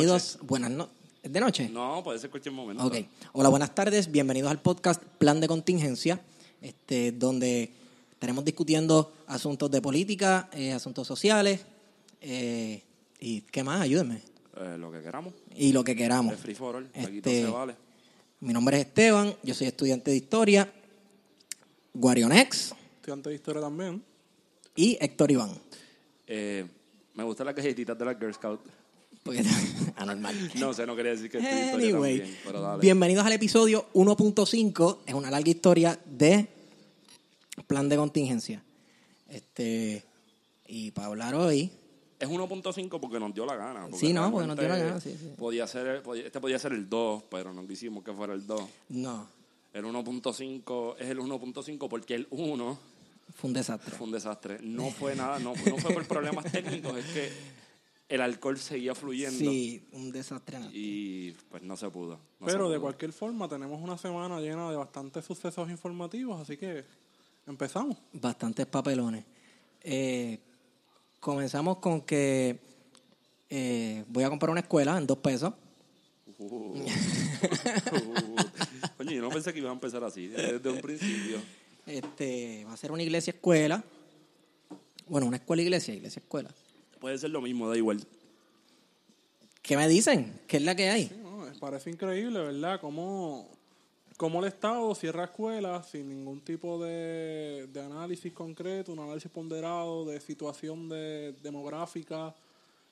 Bienvenidos, buenas noches. ¿Es de noche? No, puede ser cualquier momento. Ok. Hola, buenas tardes. Bienvenidos al podcast Plan de Contingencia, este, donde estaremos discutiendo asuntos de política, eh, asuntos sociales eh, y qué más, ayúdenme. Eh, lo que queramos. Y lo que queramos. Es free for all. Aquí Este- todo se vale. Mi nombre es Esteban, yo soy estudiante de historia, Guarionex estudiante de historia también. y Héctor Iván. Eh, me gustan las galletitas de la Girl Scout. Porque anormal. No sé, no quería decir que historia Anyway, también, pero dale. bienvenidos al episodio 1.5. Es una larga historia de plan de contingencia. Este y para hablar hoy, Es 1.5 porque nos dio la gana. Sí, no, porque nos dio la gana, sí, sí. Podía ser, este podía ser el 2, pero no quisimos que fuera el 2. no, El 1.5 es el 1.5 porque el 1 fue un desastre. fue un desastre. No fue nada, no, no fue por problemas técnicos, es que el alcohol seguía fluyendo Sí, un desastre. y pues no se pudo. no se Pero de cualquier forma, tenemos una semana llena de bastantes sucesos informativos, así que empezamos. Bastantes papelones. Eh, comenzamos con que eh, voy a comprar una escuela en dos pesos. Uh. Coño, yo no pensé que iba a empezar así desde un principio. Este, va a ser una iglesia escuela. Bueno, una escuela iglesia, iglesia escuela. Puede ser lo mismo, da igual. ¿Qué me dicen? ¿Qué es la que hay? No, me parece increíble, ¿verdad? Cómo, cómo el Estado cierra escuelas sin ningún tipo de, de análisis concreto, un análisis ponderado de situación de, demográfica,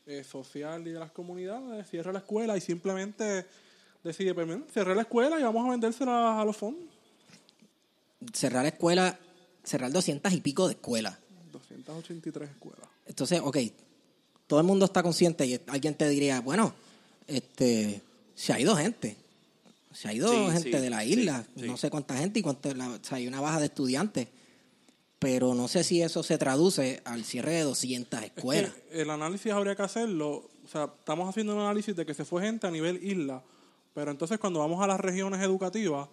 eh, social y de las comunidades. Cierra la escuela y simplemente decide, pues, cerré la escuela y vamos a vendérsela a los fondos. cerrar la escuela, cerrar 200 y pico de escuelas. 283 escuelas. Entonces, ok, todo el mundo está consciente y alguien te diría, bueno, este, se ha ido gente. Se ha ido Sí, gente sí, de la isla, sí. no sé cuánta gente y cuánto, la- o sea, hay una baja de estudiantes. Pero no sé si eso se traduce al cierre de 200 escuelas. que el análisis habría que hacerlo, o sea, estamos haciendo un análisis de que se fue gente a nivel isla, pero entonces cuando vamos a las regiones educativas,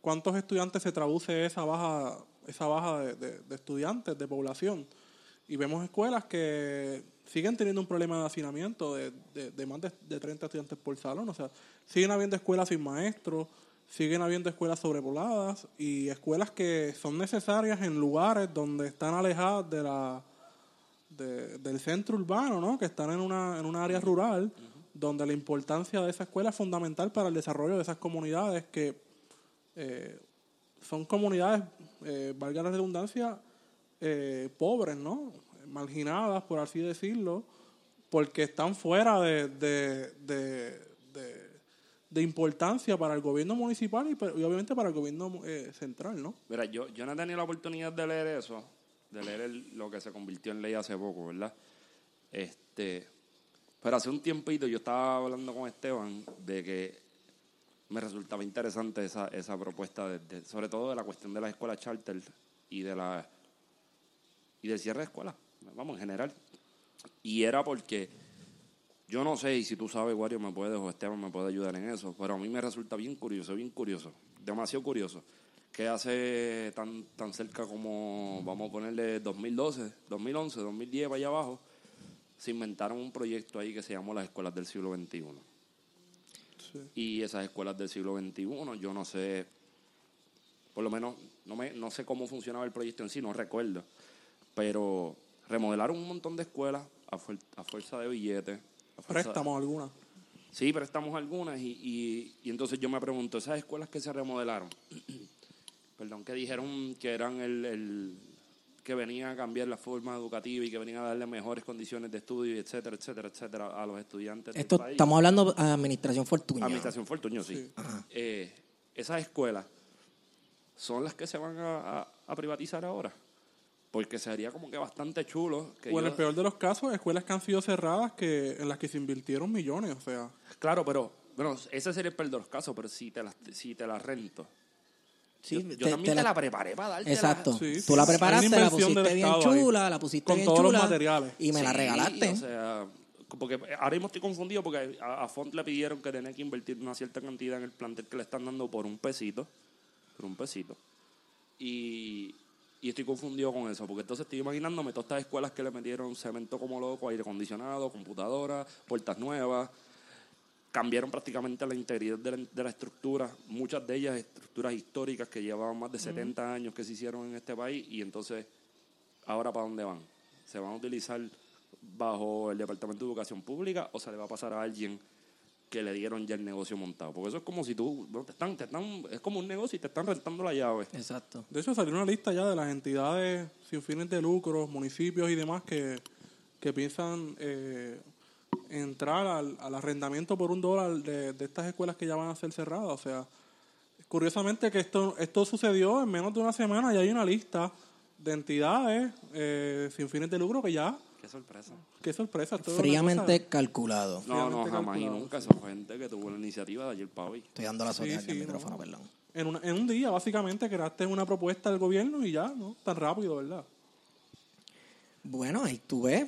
¿cuántos estudiantes se traduce esa baja, esa baja de, de- de estudiantes, de población? Y vemos escuelas que siguen teniendo un problema de hacinamiento de, de- de más de, de 30 estudiantes por salón, o sea, siguen habiendo escuelas sin maestros, siguen habiendo escuelas sobrepobladas y escuelas que son necesarias en lugares donde están alejadas de la de- del centro urbano, ¿no? Que están en una, en una área rural, donde la importancia de esa escuela es fundamental para el desarrollo de esas comunidades que eh, son comunidades, eh, valga la redundancia, eh, pobres, ¿no? Marginadas, por así decirlo, porque están fuera de, de, de, de- importancia para el gobierno municipal y, obviamente para el gobierno eh, central, ¿no? Mira, yo, yo no he tenido la oportunidad de leer eso, de leer lo que se convirtió en ley hace poco, ¿verdad? Este, pero hace un tiempito yo estaba hablando con Esteban de que me resultaba interesante esa, esa propuesta, de- sobre todo de la cuestión de las escuelas charter y de la y del cierre de escuelas, vamos, en general. Y era porque yo no sé, y si tú sabes, Wario, me puedes, o Esteban me puede ayudar en eso, pero a mí me resulta bien curioso, bien curioso, demasiado curioso, que hace tan, tan cerca como, vamos a ponerle 2012, 2011, 2010 para allá abajo, se inventaron un proyecto ahí que se llamó las escuelas del siglo XXI. Y esas escuelas del siglo XXI, yo no sé, por lo menos no, me, no sé cómo funcionaba el proyecto en sí, no recuerdo, pero remodelaron un montón de escuelas a, fuer- a fuerza de billetes. Préstamos alguna. Sí, prestamos algunas y, y, y entonces yo me pregunto, esas escuelas que se remodelaron, perdón, que dijeron que eran el, el- que venían a cambiar la forma educativa y que venían a darle mejores condiciones de estudio, etcétera, etcétera, etcétera, a los estudiantes Esto del país. estamos hablando de Administración Fortuño. Administración Fortuño, sí. Eh, esas escuelas son las que se van a, a- a privatizar ahora. Porque sería como que bastante chulo. Que O en el peor de los casos, escuelas que han sido cerradas que en las que se invirtieron millones, o sea, Claro, pero bueno, ese sería el peor de los casos, pero si te las, si te las rento. Sí, yo yo también te, la preparé para darte Exacto. Sí, Tú la preparaste, la pusiste bien ahí, chula, la pusiste con bien todos los chula. materiales. Y me la regalaste. O sea, porque ahora mismo estoy confundido porque a, a Font le pidieron que tenía que invertir una cierta cantidad en el plantel que le están dando por un pesito. Por un pesito. Y, y estoy confundido con eso, porque entonces estoy imaginándome todas estas escuelas que le metieron cemento como loco, aire acondicionado, computadora, puertas nuevas. Cambiaron prácticamente la integridad de la, de la estructura, muchas de ellas estructuras históricas que llevaban más de 70 años que se hicieron en este país, y entonces, ¿ahora para dónde van? ¿Se van a utilizar bajo el Departamento de Educación Pública o se le va a pasar a alguien que le dieron ya el negocio montado? Porque eso es como si tú, te están, te están, es como un negocio y te están rentando la llave. Exacto. De hecho, salió una lista ya de las entidades sin fines de lucro, municipios y demás que, que piensan eh, entrar al, al arrendamiento por un dólar de, de estas escuelas que ya van a ser cerradas. O sea, curiosamente que esto, esto sucedió en menos de una semana y hay una lista de entidades eh, sin fines de lucro que ya, Qué sorpresa. qué una Fríamente calculado. No, no, jamás y nunca. sí. Fue gente que tuvo la iniciativa de ayer para hoy. Estoy dando la Sí, soledad sí, del no. micrófono, perdón. En, una- en un día, básicamente, creaste una propuesta del gobierno y ya, ¿no? Tan rápido, ¿verdad? Bueno, ahí tú ves.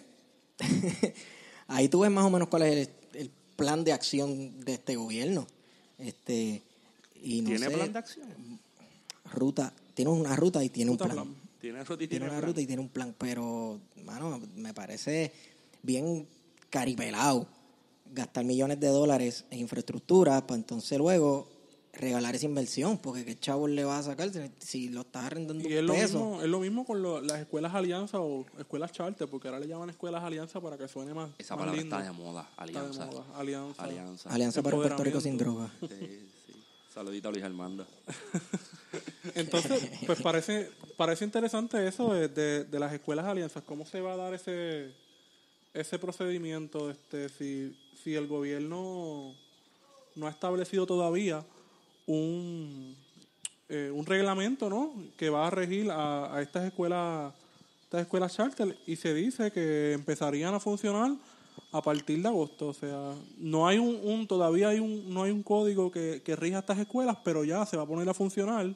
ahí tú ves más o menos cuál es el, el plan de acción de este gobierno. Este, y no ¿Tiene sé, plan de acción? ruta, tiene una ruta y tiene Ruta un plan. plan. Tiene ruta y Tiene una plan. ruta y tiene un plan, pero, mano, me parece bien caripelado gastar millones de dólares en infraestructura para entonces luego regalar esa inversión, porque qué chavos le va a sacar si, si lo estás arrendando Y es un lo, peso. mismo, es lo mismo con lo- las escuelas alianza o escuelas charter, porque ahora le llaman escuelas alianza para que suene más, Esa más palabra lindo. está de moda. Está de Alianza. moda, Alianza. Alianza. Alianza para un Puerto Rico sin droga. Sí, sí. Saludito a Luis Armando. Entonces, pues parece, parece interesante eso de, de- las escuelas alianzas. ¿Cómo se va a dar ese, ese procedimiento? Este, si, si el gobierno no ha establecido todavía un, eh, un reglamento ¿no? que va a regir a, a estas escuelas estas escuelas charter y se dice que empezarían a funcionar a partir de agosto. O sea, no hay un, un- todavía hay un, no hay un código que, que rija estas escuelas, pero ya se va a poner a funcionar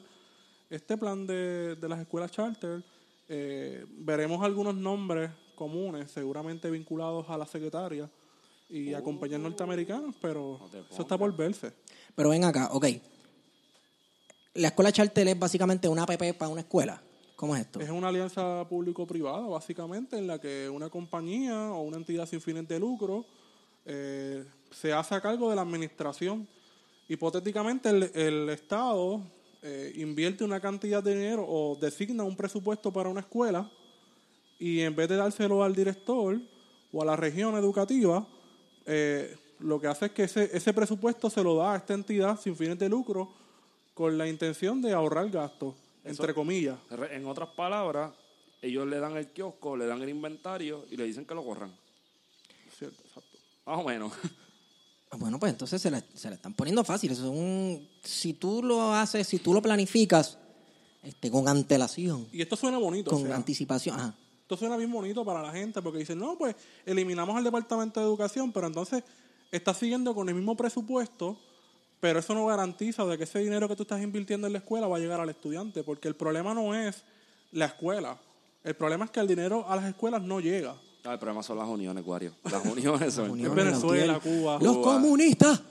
este plan de, de las escuelas charter. Eh, veremos algunos nombres comunes, seguramente vinculados a la secretaria y a compañías norteamericanas, pero No eso está por verse. Pero ven acá, ok. La escuela charter es básicamente una app para una escuela. ¿Cómo es esto? Es una alianza público-privada, básicamente, en la que una compañía o una entidad sin fines de lucro eh, se hace a cargo de la administración. Hipotéticamente, el, el Estado eh, invierte una cantidad de dinero o designa un presupuesto para una escuela y en vez de dárselo al director o a la región educativa, eh, lo que hace es que ese, ese presupuesto se lo da a esta entidad sin fines de lucro con la intención de ahorrar gastos, entre comillas. En otras palabras, ellos le dan el kiosco, le dan el inventario y le dicen que lo corran. Cierto, exacto. Más o menos. Ah, Bueno, pues entonces se la, se la están poniendo fácil. Eso es un, si tú lo haces, si tú lo planificas este, con antelación, Y esto suena bonito. con o sea, anticipación. Ajá. esto suena bien bonito para la gente porque dicen, no, pues eliminamos al Departamento de Educación, pero entonces estás siguiendo con el mismo presupuesto, pero eso no garantiza de que ese dinero que tú estás invirtiendo en la escuela va a llegar al estudiante, porque el problema no es la escuela. El problema es que el dinero a las escuelas no llega. Ah, el problema son las uniones, Guario. Las uniones son. Uniones, Venezuela. Cuba. Los Cuba. comunistas.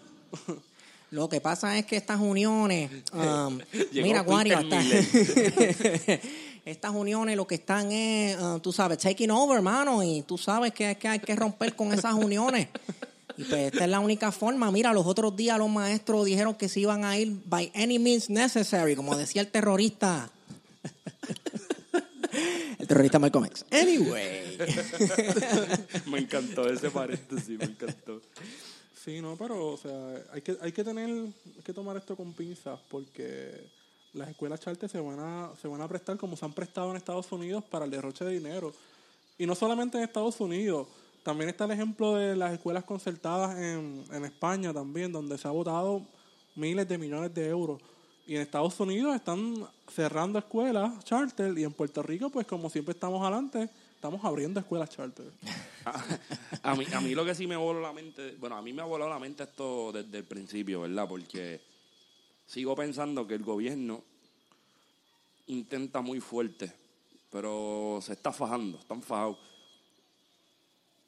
Lo que pasa es que estas uniones, um, mira, Guario, hasta- estas uniones lo que están es, uh, tú sabes, taking over, hermano, y tú sabes que, que hay que romper con esas uniones. Y pues esta es la única forma. Mira, los otros días los maestros dijeron que se iban a ir by any means necessary, como decía el terrorista. El terrorista Malcolm X. Anyway. me encantó ese paréntesis, me encantó. Sí, no, pero o sea, hay que, hay que tener, hay que tomar esto con pinzas porque las escuelas charter se van a se van a prestar como se han prestado en Estados Unidos para el derroche de dinero. Y no solamente en Estados Unidos, también está el ejemplo de las escuelas concertadas en, en España también, donde se ha votado miles de millones de euros. Y en Estados Unidos están cerrando escuelas charter y en Puerto Rico, pues como siempre estamos adelante, estamos abriendo escuelas charter. a, mí, a mí lo que sí me voló la mente, bueno, a mí me ha volado la mente esto desde el principio, ¿verdad? Porque sigo pensando que el gobierno intenta muy fuerte, pero se está fajando, están fajados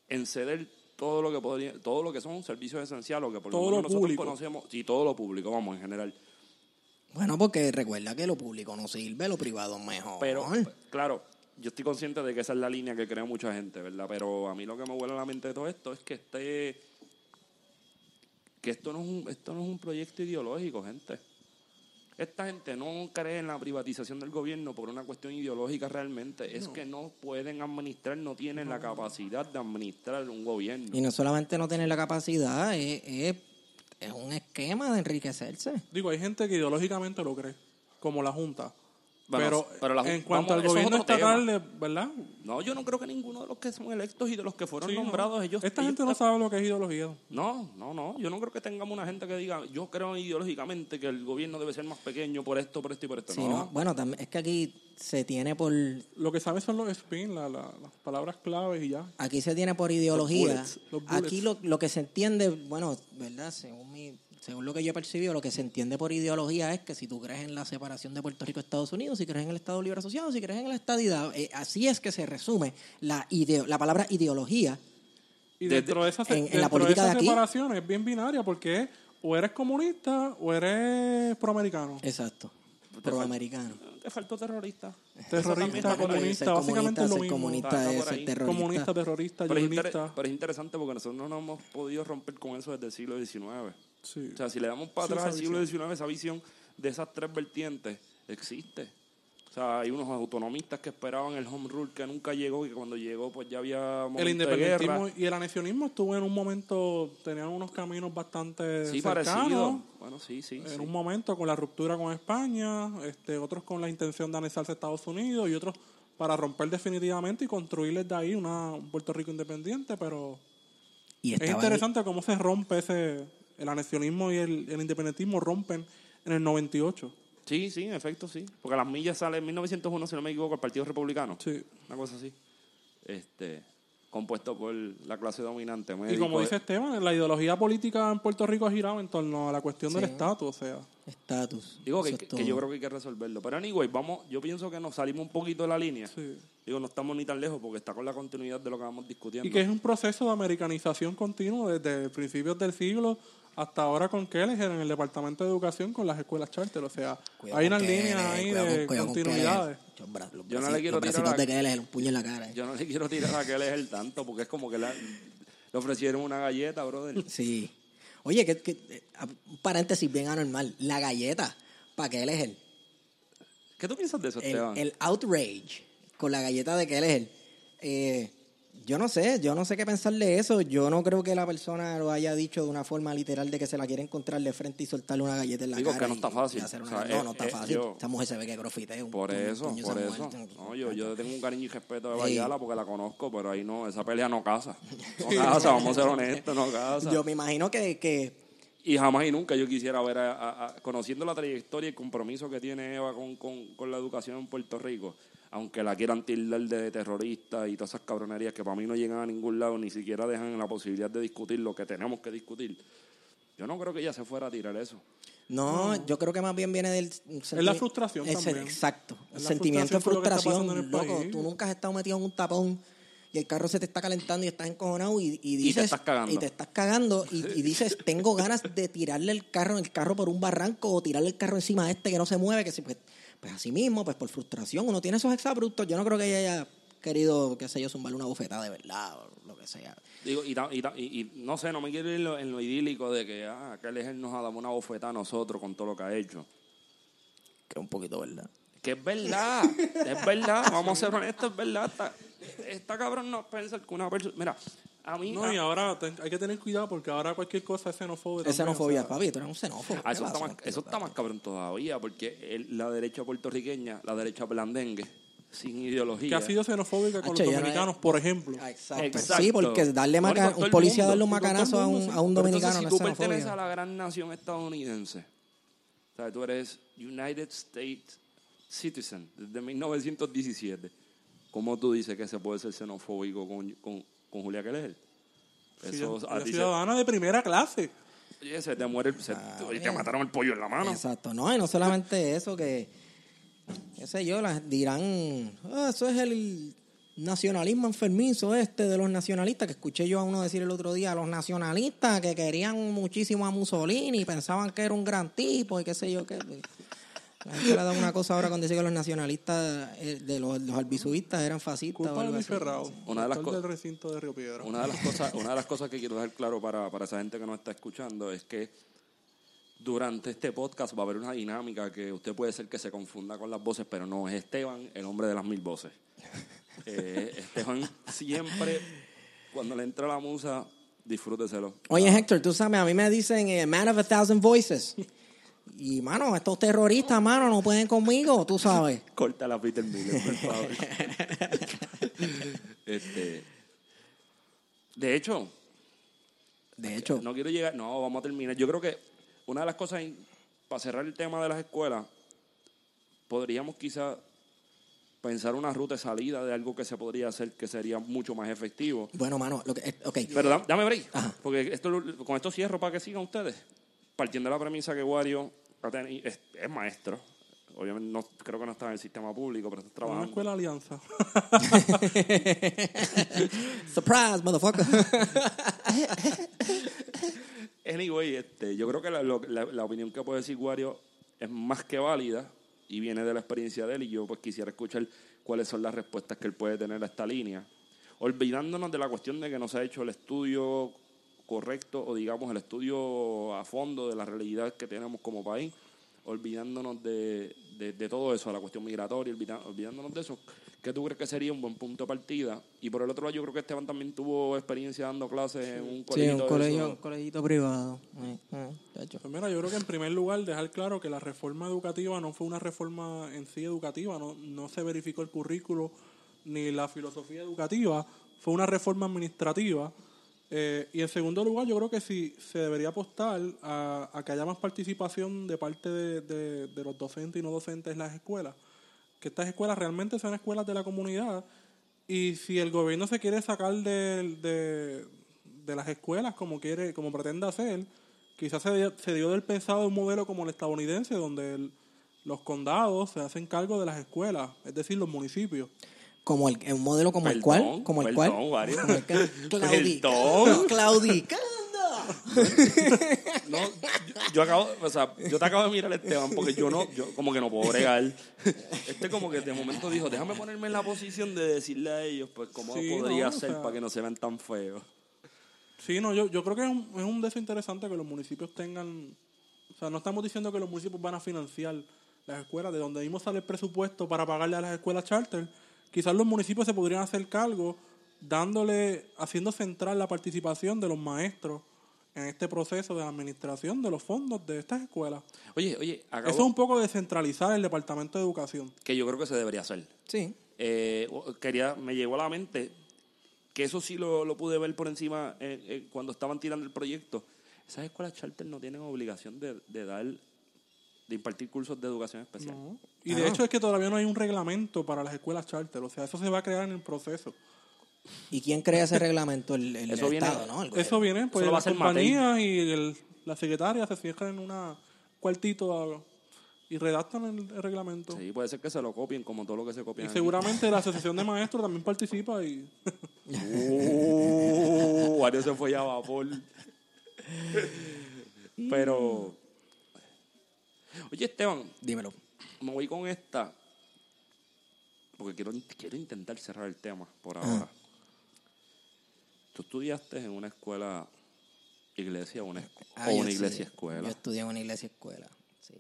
en ceder todo lo que podría, todo lo que son servicios esenciales, que por Todo lo lo menos nosotros público. conocemos, y todo lo público, vamos, en general. Bueno, porque recuerda que lo público no sirve, lo privado es mejor. Pero, claro, yo estoy consciente de que esa es la línea que crea mucha gente, ¿verdad? Pero a mí lo que me vuela a la mente de todo esto es que este que esto no es un, esto no es un proyecto ideológico, gente. Esta gente no cree en la privatización del gobierno por una cuestión ideológica realmente. Es que no pueden administrar, no tienen la capacidad de administrar un gobierno. Y no solamente no tener la capacidad, es, es, es un esquema de enriquecerse. Digo, hay gente que ideológicamente lo cree, como la Junta. Bueno, pero, pero la en cuanto vamos, al gobierno estatal, de- ¿verdad? No, yo no creo que ninguno de los que son electos y de los que fueron Sí, no. nombrados, ellos... Esta ellos gente no sabe lo que es ideología. No, no, no. Yo no creo que tengamos una gente que diga, yo creo ideológicamente que el gobierno debe ser más pequeño por esto, por esto y por esto. Sí, no. ¿no? Bueno, también es que aquí se tiene por Lo que sabe son los spin, la- la- las palabras claves y ya. aquí se tiene por ideología. bullets, los bullets. Aquí lo, lo que se entiende, bueno, ¿verdad? Según mi, según lo que yo he percibido, lo que se entiende por ideología es que si tú crees en la separación de Puerto Rico de Estados Unidos, si crees en el Estado Libre Asociado, si crees en la estadidad, eh, así es que se resume la ideo, la palabra ideología. Y dentro de esa, en- en dentro la política de de aquí- separación es bien binaria porque o eres comunista o eres proamericano. Exacto. Proamericano. Te faltó terrorista. Terrorista, comunista, básicamente es lo mismo. comunista terrorista. Comunista, terrorista, Pero es, pero es interesante porque nosotros no nos hemos podido romper con eso desde el siglo XIX. Sí. O sea, si le damos para Sí, atrás al siglo XIX, esa visión de esas tres vertientes existe. O sea, hay unos autonomistas que esperaban el home rule que nunca llegó y que cuando llegó pues ya había el de independentismo guerra. y el anexionismo estuvo en un momento, tenían unos caminos bastante Sí, cercanos. parecido. Bueno, sí, sí. En sí. un momento con la ruptura con España, este, otros con la intención de anexarse a Estados Unidos y otros para romper definitivamente y construirles de ahí una, un Puerto Rico independiente, pero Y es interesante cómo se rompe ese, el anexionismo y el, el independentismo rompen en el 98. Sí, sí, en efecto, sí. Porque las millas sale en 1901, si no me equivoco, el Partido Republicano. Sí. Una cosa así. Este, compuesto por la clase dominante. Y como dice Esteban, la ideología política en Puerto Rico ha girado en torno a la cuestión del estatus, o sea, Estatus. Digo que, es que yo creo que hay que resolverlo. Pero anyway, vamos, yo pienso que nos salimos un poquito de la línea. sí. Digo, no estamos ni tan lejos porque está con la continuidad de lo que vamos discutiendo. Y que es un proceso de americanización continuo desde principios del siglo hasta ahora con Kelleher en el Departamento de Educación con las escuelas charter. O sea, Cuidado hay unas Kelleher, líneas ahí de con continuidades. Los Yo no le quiero tirar de Kelleher, un puño en la cara. Yo no le quiero tirar a que él es el tanto porque es como que la- le ofrecieron una galleta, brother. Sí. Oye, que, que- eh, un paréntesis bien anormal. La galleta, ¿para qué él es él? ¿Qué tú piensas de eso, El, Esteban? el outrage con la galleta de que él es él. Eh, yo no sé, yo no sé qué pensar de eso. Yo no creo que la persona lo haya dicho de una forma literal de que se la quiere encontrar de frente y soltarle una galleta en la Digo cara. que no está fácil. O sea, no, eh, no está eh, fácil. yo- Esa mujer se ve que grofite. un Por eso, por eso. No, yo, yo tengo un cariño y respeto de Sí. Bayala porque la conozco, pero ahí no, esa pelea no casa. No casa, vamos a ser honestos, no casa. Yo me imagino que, que Y jamás y nunca yo quisiera ver, a- a- a- conociendo la trayectoria y el compromiso que tiene Eva con, con, con la educación en Puerto Rico, aunque la quieran tildar de terrorista y todas esas cabronerías que para mí no llegan a ningún lado, ni siquiera dejan la posibilidad de discutir lo que tenemos que discutir, yo no creo que ella se fuera a tirar eso. No, yo creo que más bien viene del... la frustración también. Exacto. Es El sentimiento de frustración lo en loco. país. Tú nunca has estado metido en un tapón y el carro se te está calentando y estás encojonado y, y dices... estás cagando. Y te estás cagando y, y dices, tengo ganas de tirarle el carro, el carro por un barranco o tirarle el carro encima de este que no se mueve, que si, pues, pues así mismo, pues por frustración, uno tiene esos exabruptos. Yo no creo que ella haya querido, qué sé yo, zumbarle una bufetada de verdad o lo que sea. Digo, y, ta- y, ta- y- y no sé, no me quiero ir en lo, en lo idílico de que, ah, que él nos ha dado una bofetada a nosotros con todo lo que ha hecho. Que es un poquito verdad. Que es verdad, es verdad, vamos a ser honestos, es verdad. Esta, esta cabrón no piensa que una persona. Mira, A mí, No, a- y ahora ten- hay que tener cuidado porque ahora cualquier cosa es xenofobia. Es también, xenofobia, o sea, papi, tú eres un xenófobo. Ah, eso, ¿Qué está más, eso está más cabrón todavía, porque el- la derecha puertorriqueña, la derecha blandengue, sin ideología. Que ha sido xenofóbica con los no dominicanos, por ejemplo. Ah, Exacto. Exacto. Sí, porque darle No, maca- un policía darle un macanazo a un, a un dominicano entonces, no si es tú perteneces a la gran nación estadounidense, o sea, tú eres United States Citizen desde 1917, ¿cómo tú dices que se puede ser xenofóbico con, con, con Julia Keller? Sí, Eso ella a se- de primera clase. oye, se te muere, el- se- y te mataron el pollo en la mano. Exacto. No, y no solamente eso, que, qué sé yo, las dirán, "Ah, eso es el nacionalismo enfermizo este de los nacionalistas, que escuché yo a uno decir el otro día, los nacionalistas que querían muchísimo a Mussolini y pensaban que era un gran tipo y qué sé yo qué. La gente le da una cosa ahora cuando dice que los nacionalistas eh, de los, los albizubistas eran fascistas. o Culpa de algo así. Ferrao, Una de las co- del recinto de Río Piedra. Una de las cosas, una de las cosas que quiero dejar claro para, para esa gente que nos está escuchando es que durante este podcast va a haber una dinámica que usted puede ser que se confunda con las voces, pero no es Esteban, el hombre de las mil voces. Eh, Esteban siempre, cuando le entra la musa, disfrúteselo. Oye, Héctor, tú sabes, a mí me dicen eh, Man of a Thousand Voices. Y, mano, estos terroristas, mano, no pueden conmigo, tú sabes. Corta la Peter Miller, por favor. este, de hecho, De hecho, No quiero llegar, no, vamos a terminar. Yo creo que una de las cosas, para cerrar el tema de las escuelas, podríamos quizá pensar una ruta de salida de algo que se podría hacer que sería mucho más efectivo. bueno, mano, lo que, eh, ok. Pero da- dame break, Ajá. porque esto, con esto cierro para que sigan ustedes. Partiendo de la premisa que Wario es, es maestro, obviamente no, creo que no está en el sistema público, pero está Una trabajando. escuela alianza. Surprise, motherfucker. Anyway, este, yo creo que la, lo- la- la opinión que puede decir Wario es más que válida y viene de la experiencia de él y yo pues quisiera escuchar cuáles son las respuestas que él puede tener a esta línea. Olvidándonos de la cuestión de que no se ha hecho el estudio correcto o digamos el estudio a fondo de la realidad que tenemos como país, olvidándonos de, de- de todo eso, la cuestión migratoria, olvida- olvidándonos de eso, ¿qué tú crees que sería un buen punto de partida? Y por el otro lado yo creo que Esteban también tuvo experiencia dando clases en un Sí, colegio. un colegio, un colegito privado. Eh, eh. Pues mira, yo creo que en primer lugar dejar claro que la reforma educativa no fue una reforma en sí educativa, no, no se verificó el currículo ni la filosofía educativa, fue una reforma administrativa. Eh, y en segundo lugar, yo creo que sí se debería apostar a, que haya más participación de parte de, de- los docentes y no docentes en las escuelas. Que estas escuelas realmente sean escuelas de la comunidad. Y si el gobierno se quiere sacar de, de, las escuelas como quiere, como pretende hacer, quizás se, dio- se dio del pensado un modelo como el estadounidense, donde los condados se hacen cargo de las escuelas, es decir, los municipios. Como el, un modelo como el Perdón, cual, como el perdón, cual. Wario. Como el que- Perdón. Claudicando. No, yo, yo acabo, o sea, yo te acabo de mirar Esteban porque yo no, yo como que no puedo bregar. Este como que de momento dijo, déjame ponerme en la posición de decirle a ellos, pues cómo Sí, podría no, o ser sea- para que no se vean tan feos. Sí, no, yo, yo creo que es un, es un deseo interesante que los municipios tengan, o sea, no estamos diciendo que los municipios van a financiar las escuelas, de donde mismo sale el presupuesto para pagarle a las escuelas charter, quizás los municipios se podrían hacer cargo dándole, haciendo central la participación de los maestros en este proceso de administración de los fondos de estas escuelas. Oye, oye, acabo, Eso es un poco descentralizar el Departamento de Educación. que yo creo que se debería hacer. Sí. Eh, quería, me llegó a la mente que eso sí lo, lo pude ver por encima eh, eh, cuando estaban tirando el proyecto. Esas escuelas charter no tienen obligación de, de dar, de impartir cursos de educación especial. ¿no? Y de hecho es que todavía no hay un reglamento para las escuelas charter, o sea, eso se va a crear en el proceso. ¿Y quién crea ese reglamento? El, el Eso viene- Estado, ¿no? El Eso viene, pues lo va a las hacer compañías y el- la secretaria se cierran en un cuartito y redactan el, el reglamento. Sí, puede ser que se lo copien como todo lo que se copia. Y aquí. seguramente la asociación de maestros también participa y Uh, Wario se fue ya a vapor. Pero. Oye, Esteban, Dímelo. me voy con esta. Porque quiero, quiero intentar cerrar el tema por ahora. Tú estudiaste en una escuela iglesia o una, Ah, o una iglesia escuela. Yo estudié en una iglesia escuela. Sí.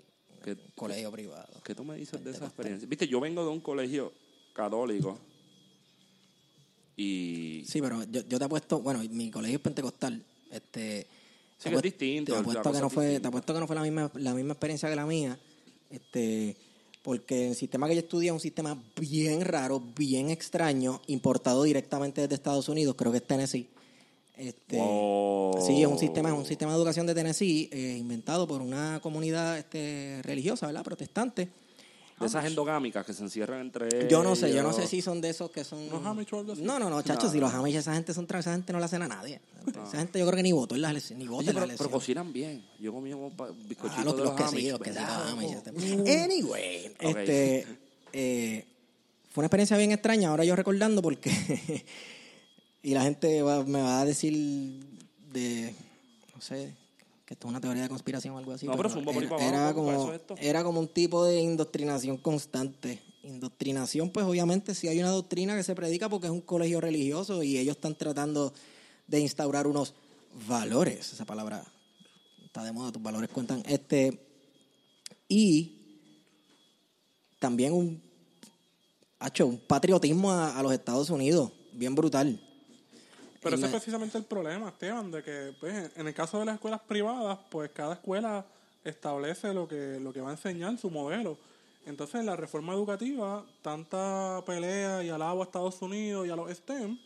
¿Qué, Un colegio privado. qué tú me dices de esa experiencia? Viste, yo vengo de un colegio católico Y Sí, pero yo, yo te apuesto, bueno, mi colegio es pentecostal, este... Sí, que es distinto, Te apuesto, que no fue, te apuesto que no fue la misma, la misma experiencia que la mía, este, porque el sistema que yo estudié es un sistema bien raro, bien extraño, importado directamente desde Estados Unidos, creo que es Tennessee. Este, Wow. Sí, es un sistema, es un sistema de educación de Tennessee eh, inventado por una comunidad este, religiosa, ¿verdad? Protestante. De esas endogámicas que se encierran entre ellos. Yo no sé, yo no sé si son de esos que son. ¿Los Amish o algo así? No, no, no, chachos, si los Amish, esa gente son tra- esa gente no le hacen a nadie. Esa gente yo creo que ni votó en las elecciones, ni vota Oye, en las pero, cocinan bien. Yo comí un bizcochito Ah, los, de los los, que sí, los que sí, los ¿verdad? Amish, este. Anyway, Ok. este, eh, fue una experiencia bien extraña, ahora yo recordando porque, y la gente va- me va a decir de, no sé, que esto es una teoría de conspiración o algo así. No, pero ahí era, para era para como, era como un tipo de indoctrinación constante. Indoctrinación, pues obviamente si hay una doctrina que se predica porque es un colegio religioso y ellos están tratando de instaurar unos valores. Esa palabra está de moda, tus valores cuentan. Este, y también un, hacho, un patriotismo a, a los Estados Unidos, bien brutal. Pero ese es me- precisamente el problema, Esteban, de que pues, en el caso de las escuelas privadas, pues cada escuela establece lo que, lo que va a enseñar, su modelo. Entonces, en la reforma educativa, tanta pelea y alabo a Estados Unidos y a los STEM,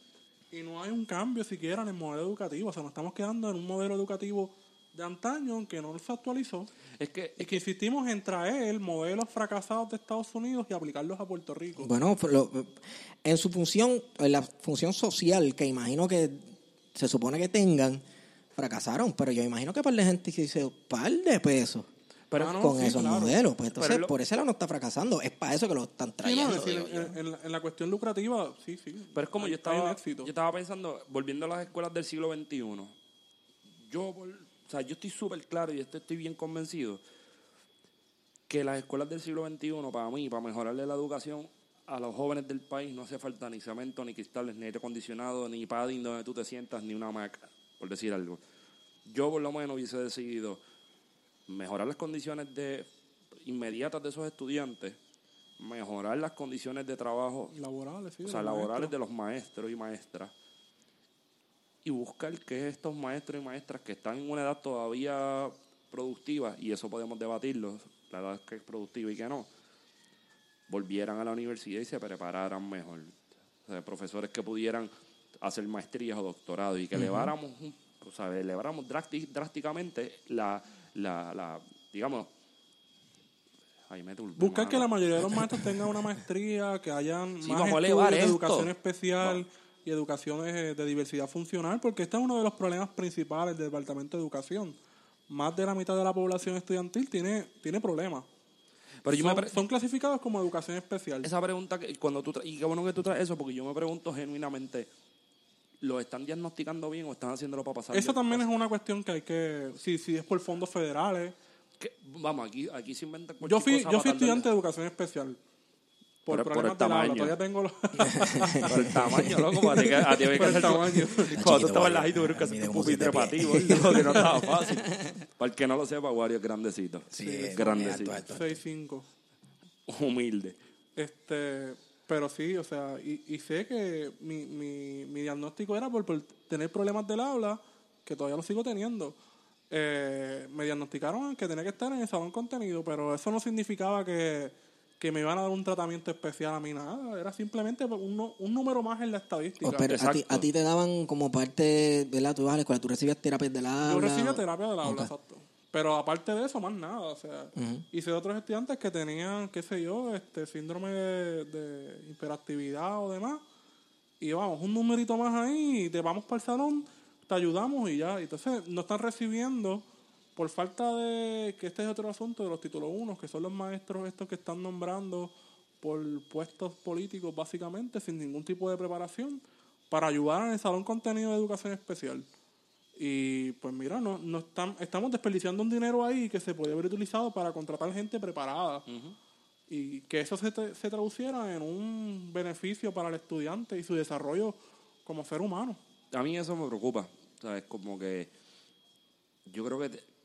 y no hay un cambio siquiera en el modelo educativo. O sea, nos estamos quedando en un modelo educativo de antaño que no se actualizó. Es que, Y que insistimos en traer modelos fracasados de Estados Unidos y aplicarlos a Puerto Rico. Bueno, lo- en su función, en la función social que imagino que se supone que tengan, fracasaron, pero yo imagino que par de gente que dice par de pesos Pero- Ah, no, con sí, esos claro. modelos. Pues entonces, Pero lo- por ese lado no está fracasando. Es para eso que lo están Sí, no, trayendo. es decir, digo yo. en, en la, en la cuestión lucrativa, sí, sí. Pero es como hay- yo estaba, éxito. yo estaba pensando, volviendo a las escuelas del siglo XXI, yo, por- o sea, yo estoy súper claro y esto estoy bien convencido que las escuelas del siglo XXI, para mí, para mejorarle la educación a los jóvenes del país, no hace falta ni cemento, ni cristales, ni aire acondicionado, ni padding donde tú te sientas, ni una hamaca, por decir algo. Yo, por lo menos, hubiese decidido mejorar las condiciones de, inmediatas de esos estudiantes, mejorar las condiciones de trabajo Laborales, sí. o sea, laborales maestros. de los maestros y maestras, y buscar que estos maestros y maestras que están en una edad todavía productiva, y eso podemos debatirlo, la edad que es productiva y que no, volvieran a la universidad y se prepararan mejor. O sea, profesores que pudieran hacer maestrías o doctorados y que eleváramos, un- o sea, eleváramos drástic- drásticamente la, la, la, digamos, ahí me turbé, Buscar que la mayoría de los maestros tengan una maestría, que hayan Sí, más estudios elevar de esto. educación especial y educaciones eh, de diversidad funcional, porque este es uno de los problemas principales del Departamento de Educación. Más de la mitad de la población estudiantil tiene, tiene problemas. Pero yo son, clasificados como educación especial. Esa pregunta, que cuando tú y qué bueno que tú traes eso, porque yo me pregunto genuinamente, ¿lo están diagnosticando bien o están haciéndolo para pasar? De- también es una cuestión que hay que, si, si es por fondos federales. que- Vamos, aquí, aquí se inventa Yo fui, cosa yo fui estudiante de educación especial. Por, Por- por el problemas del habla. tamaño. Todavía tengo los... Por el tamaño, loco, a ti que- a ti Por el tamaño. Cuando tú estabas en la Wario. high, tuvieron que hacer Mide tu como pupitre para ti, que no estaba fácil. Para el que no lo sepa, Wario es grandecito. Sí, es grandecito. alto, alto. 6'5". Humilde. Este, pero sí, o sea, y, y sé que mi, mi, mi diagnóstico era por, por tener problemas del habla, que todavía lo sigo teniendo. Eh, me diagnosticaron que tenía que estar en el salón contenido, pero eso no significaba que, que me iban a dar un tratamiento especial a mí, nada. Era simplemente un, un número más en la estadística. Oh, pero a ti, Exacto. a ti te daban como parte, ¿verdad? Tú ibas a la escuela, tú recibías terapias del habla. Yo recibía terapia del habla, Ok. exacto. Pero aparte de eso, más nada. O sea, Ujú. hice de otros estudiantes que tenían, qué sé yo, este síndrome de, de hiperactividad o demás. Y vamos, un numerito más ahí, y te vamos para el salón, te ayudamos y ya. Entonces, no están recibiendo, por falta de, que este es otro asunto de los títulos 1, que son los maestros estos que están nombrando por puestos políticos, básicamente, sin ningún tipo de preparación, para ayudar en el salón contenido de educación especial. Y pues mira, no, no están, estamos desperdiciando un dinero ahí que se podría haber utilizado para contratar gente preparada. Y que eso se, tra- se traduciera en un beneficio para el estudiante y su desarrollo como ser humano. A mí eso me preocupa. ¿Sabes? Como que yo creo que te-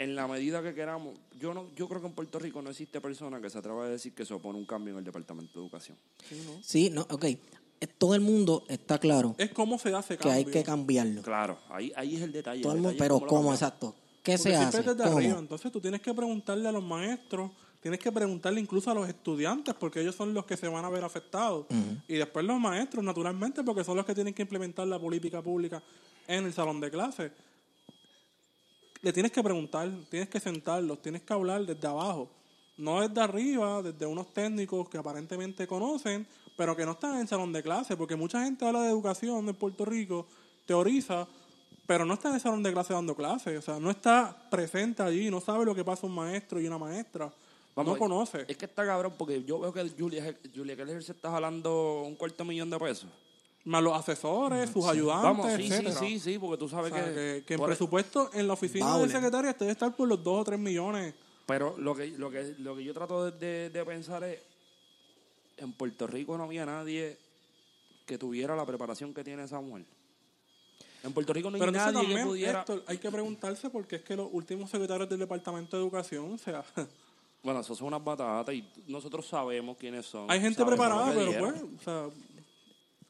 en la medida que queramos, yo no, yo creo que en Puerto Rico no existe persona que se atreva a decir que se opone a un cambio en el Departamento de Educación. Sí, no, ok. eh, todo el mundo está claro Es cómo se hace que hay cambio. que cambiarlo. Claro, ahí, ahí es el detalle. Todo el mundo, pero ¿cómo? Exacto. ¿Qué Porque se hace? es desde ¿Cómo? arriba. Entonces tú tienes que preguntarle a los maestros, tienes que preguntarle incluso a los estudiantes, porque ellos son los que se van a ver afectados. Y después los maestros, naturalmente, porque son los que tienen que implementar la política pública en el salón de clase. Le tienes que preguntar, tienes que sentarlos, tienes que hablar desde abajo. No desde arriba, desde unos técnicos que aparentemente conocen, pero que no están en el salón de clase, porque mucha gente habla de educación en Puerto Rico, teoriza, pero no está en el salón de clase dando clases, o sea, no está presente allí, no sabe lo que pasa un maestro y una maestra, Vamos, no conoce. Es que está cabrón porque yo veo que Julia, Julia Keller se está jalando un cuarto millón de pesos. Más los asesores, sus ayudantes, Vamos, sí, sí, etcétera. sí, sí, porque tú O sabes sea, que... que, en por- presupuesto en la oficina del Baulen. secretario debe estar por los 2 o 3 millones. Pero lo que, lo que, lo que yo trato de, de- de pensar es, en Puerto Rico no había nadie que tuviera la preparación que tiene esa mujer. En Puerto Rico no hay Pero entonces nadie que también, pudiera... Héctor, hay que preguntarse porque es que los últimos secretarios del Departamento de Educación, o sea, Bueno, eso son unas batatas y nosotros sabemos quiénes son. hay gente sabemos preparada, que pero dieron. pues, o sea,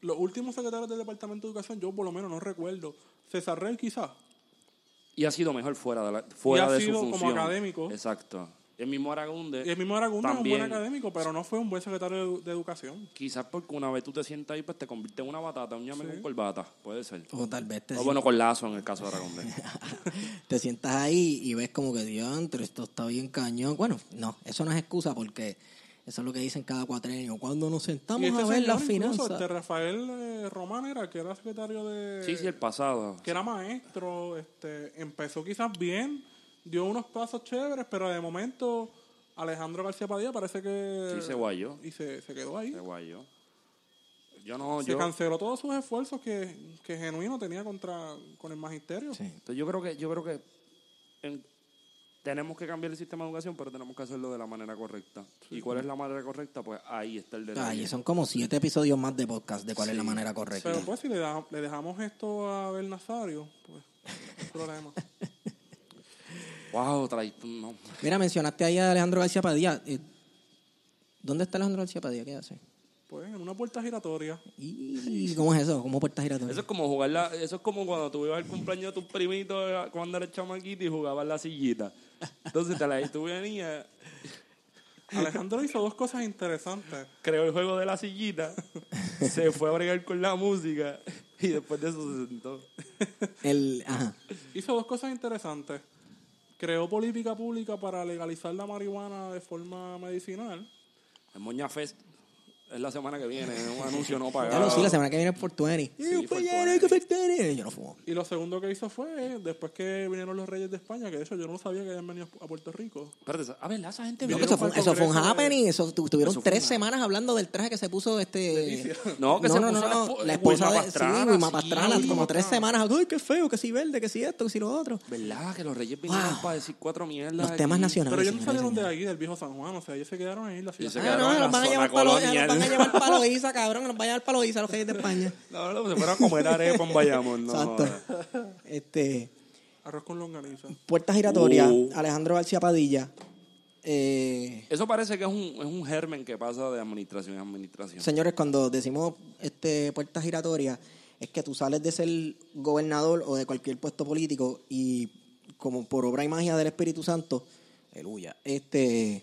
los últimos secretarios del Departamento de Educación, yo por lo menos no recuerdo. César Rey quizás. Y ha sido mejor fuera de, la, fuera ha de sido su como función. académico. Exacto. El mismo Aragunde. Y el mismo Aragón es un buen académico, pero no fue un buen secretario de, de Educación. Quizás porque una vez tú te sientas ahí, pues te convierte en una batata, un llame con corbata. Puede ser. O tal vez te, O bueno, con lazo en el caso de Aragunde. te sientas ahí y ves como que, diantre, esto está bien cañón. Bueno, no, eso no es excusa porque eso es lo que dicen cada cuatrenio. Cuando nos sentamos este a ver las finanzas. este Rafael eh, Román era, que era secretario de... sí, sí, el pasado. que era maestro, este, empezó quizás bien, dio unos pasos chéveres, pero de momento Alejandro García Padilla parece que... Sí, se guayó. Y se, se quedó ahí. Qué guay yo. Yo no, Se yo, canceló todos sus esfuerzos que, que Genuino tenía contra con el magisterio. Sí. entonces yo creo que, yo creo que en- tenemos que cambiar el sistema de educación, pero tenemos que hacerlo de la manera correcta. ¿Y cuál es la manera correcta? Pues ahí está el detalle. Ay, son como siete episodios más de podcast de cuál es la manera correcta. Pero pues si le, da- le dejamos esto a Abel Nazario, pues no hay problema. Wow, traí, no. Mira, mencionaste ahí a Alejandro García Padilla. Eh, ¿Dónde está Alejandro García Padilla? ¿Qué hace? Pues en una puerta giratoria. ¿Y cómo es eso? ¿Cómo puertas giratorias? Eso es como jugar la, eso es como cuando tú ibas al cumpleaños de tus primitos eh, cuando eres chamaquito y jugabas la sillita. Entonces te la tú venías, Alejandro hizo dos cosas interesantes. creó el juego de la sillita, se fue a bregar con la música y después de eso se sentó. El, ajá. Hizo dos cosas interesantes. Creó política pública para legalizar la marihuana de forma medicinal. El Moña Fest es la semana que viene, es un anuncio no pagado. lo sí, la semana que viene es por 20. Sí, por pues ya 20. no hay que hacer 20. Yo no fumo. Y lo segundo que hizo fue, después que vinieron los reyes de España, que de hecho yo no sabía que habían venido a Puerto Rico. Espérate, a ver, esa gente No, que eso, fue, eso fue un happening. Eso, tu- tuvieron Eso tres semanas hablando del traje que se puso este. No, que se puso la no, espo- la esposa de sí, Wilma sí, Pastrana, Wilma como tres semanas. Ay, qué feo, que si verde, que si esto, que si lo otro. ¿Verdad? Que los reyes vinieron Wow. para decir cuatro mierdas. Los temas aquí. nacionales. Pero ellos no salieron de ahí, del viejo San Juan, o sea, ellos se quedaron ahí la ciudad. se Ah, quedaron no, en la nos van a zona van a llevar para Loíza, cabrón, nos van a llevar para Loíza los reyes de España. No, no, se fueron a comer arepa en Bayamón. No, Exacto. Este, Arroz con longaniza. puertas giratorias, Uh. Alejandro García Padilla. Eh, Eso parece que es un, es un germen que pasa de administración a administración. señores, cuando decimos este puertas giratorias, es que tú sales de ser gobernador o de cualquier puesto político y como por obra y magia del Espíritu Santo, aleluya, este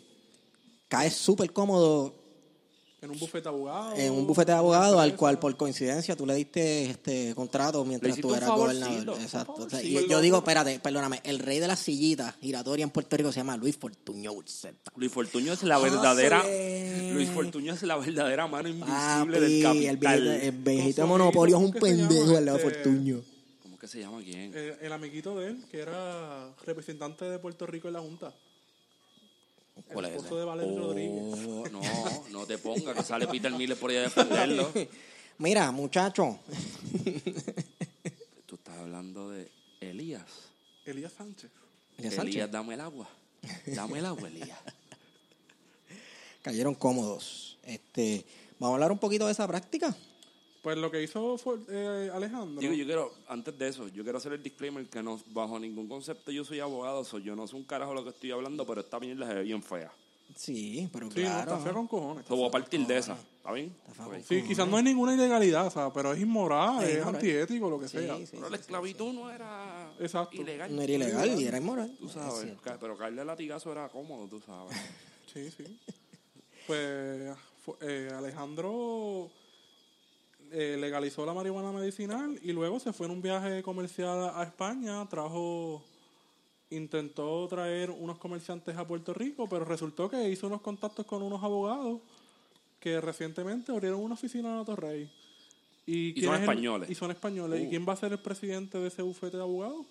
caes súper cómodo En un bufete de abogados. en un bufete de abogados al cual por coincidencia tú le diste este contrato mientras tú eras gobernador. Exacto. O sea, favorcito, y yo digo, espérate, perdóname, el rey de las sillitas giratorias en Puerto Rico se llama Luis Fortuño Urzeta. Luis Fortuño es la verdadera. Luis Fortuño es la verdadera mano invisible Papi, del el capital. el viejito de Monopolio es un amigo, ¿cómo que se pendejo llama? al lado de Este, Fortuño. ¿Cómo que se llama quién? Eh, el amiguito de él, que era representante de Puerto Rico en la Junta. ¿Cuál el es esposo ese? de Valerio Rodríguez. Oh, no, no te pongas, que sale Peter Miller por ahí a defenderlo. Mira, muchacho. Tú estás hablando de Elías. Elías Sánchez. Elías Elías, Sánchez. dame el agua. Dame el agua, Elías. Cayeron cómodos. Este, vamos a hablar un poquito de esa práctica. Pues lo que hizo fue, eh, Alejandro. Digo, yo quiero, antes de eso, yo quiero hacer el disclaimer que no, bajo ningún concepto yo soy abogado, so yo no sé un carajo lo que estoy hablando, pero esta mierda ve bien fea. Sí, pero Sí, no, claro. está fea con cojones. Te voy a partir de esa. ¿Está bien? Sí, quizás no hay ninguna ilegalidad, o sea, pero es inmoral, Es es, inmoral. antiético, lo que Sí, sea. sí, Pero sí, la sí, esclavitud no era Exacto. ilegal. No era ilegal y era inmoral. Tú Es sabes. Pero caerle latigazo era cómodo, tú sabes. Sí, sí. Pues eh, Alejandro eh, legalizó la marihuana medicinal y luego se fue en un viaje comercial a España, trajo, intentó traer unos comerciantes a Puerto Rico, pero resultó que hizo unos contactos con unos abogados que recientemente abrieron una oficina en Atorrey. ¿Y, quién son es el- españoles. y son españoles. ¿Y Uh. quién va a ser el presidente de ese bufete de abogados?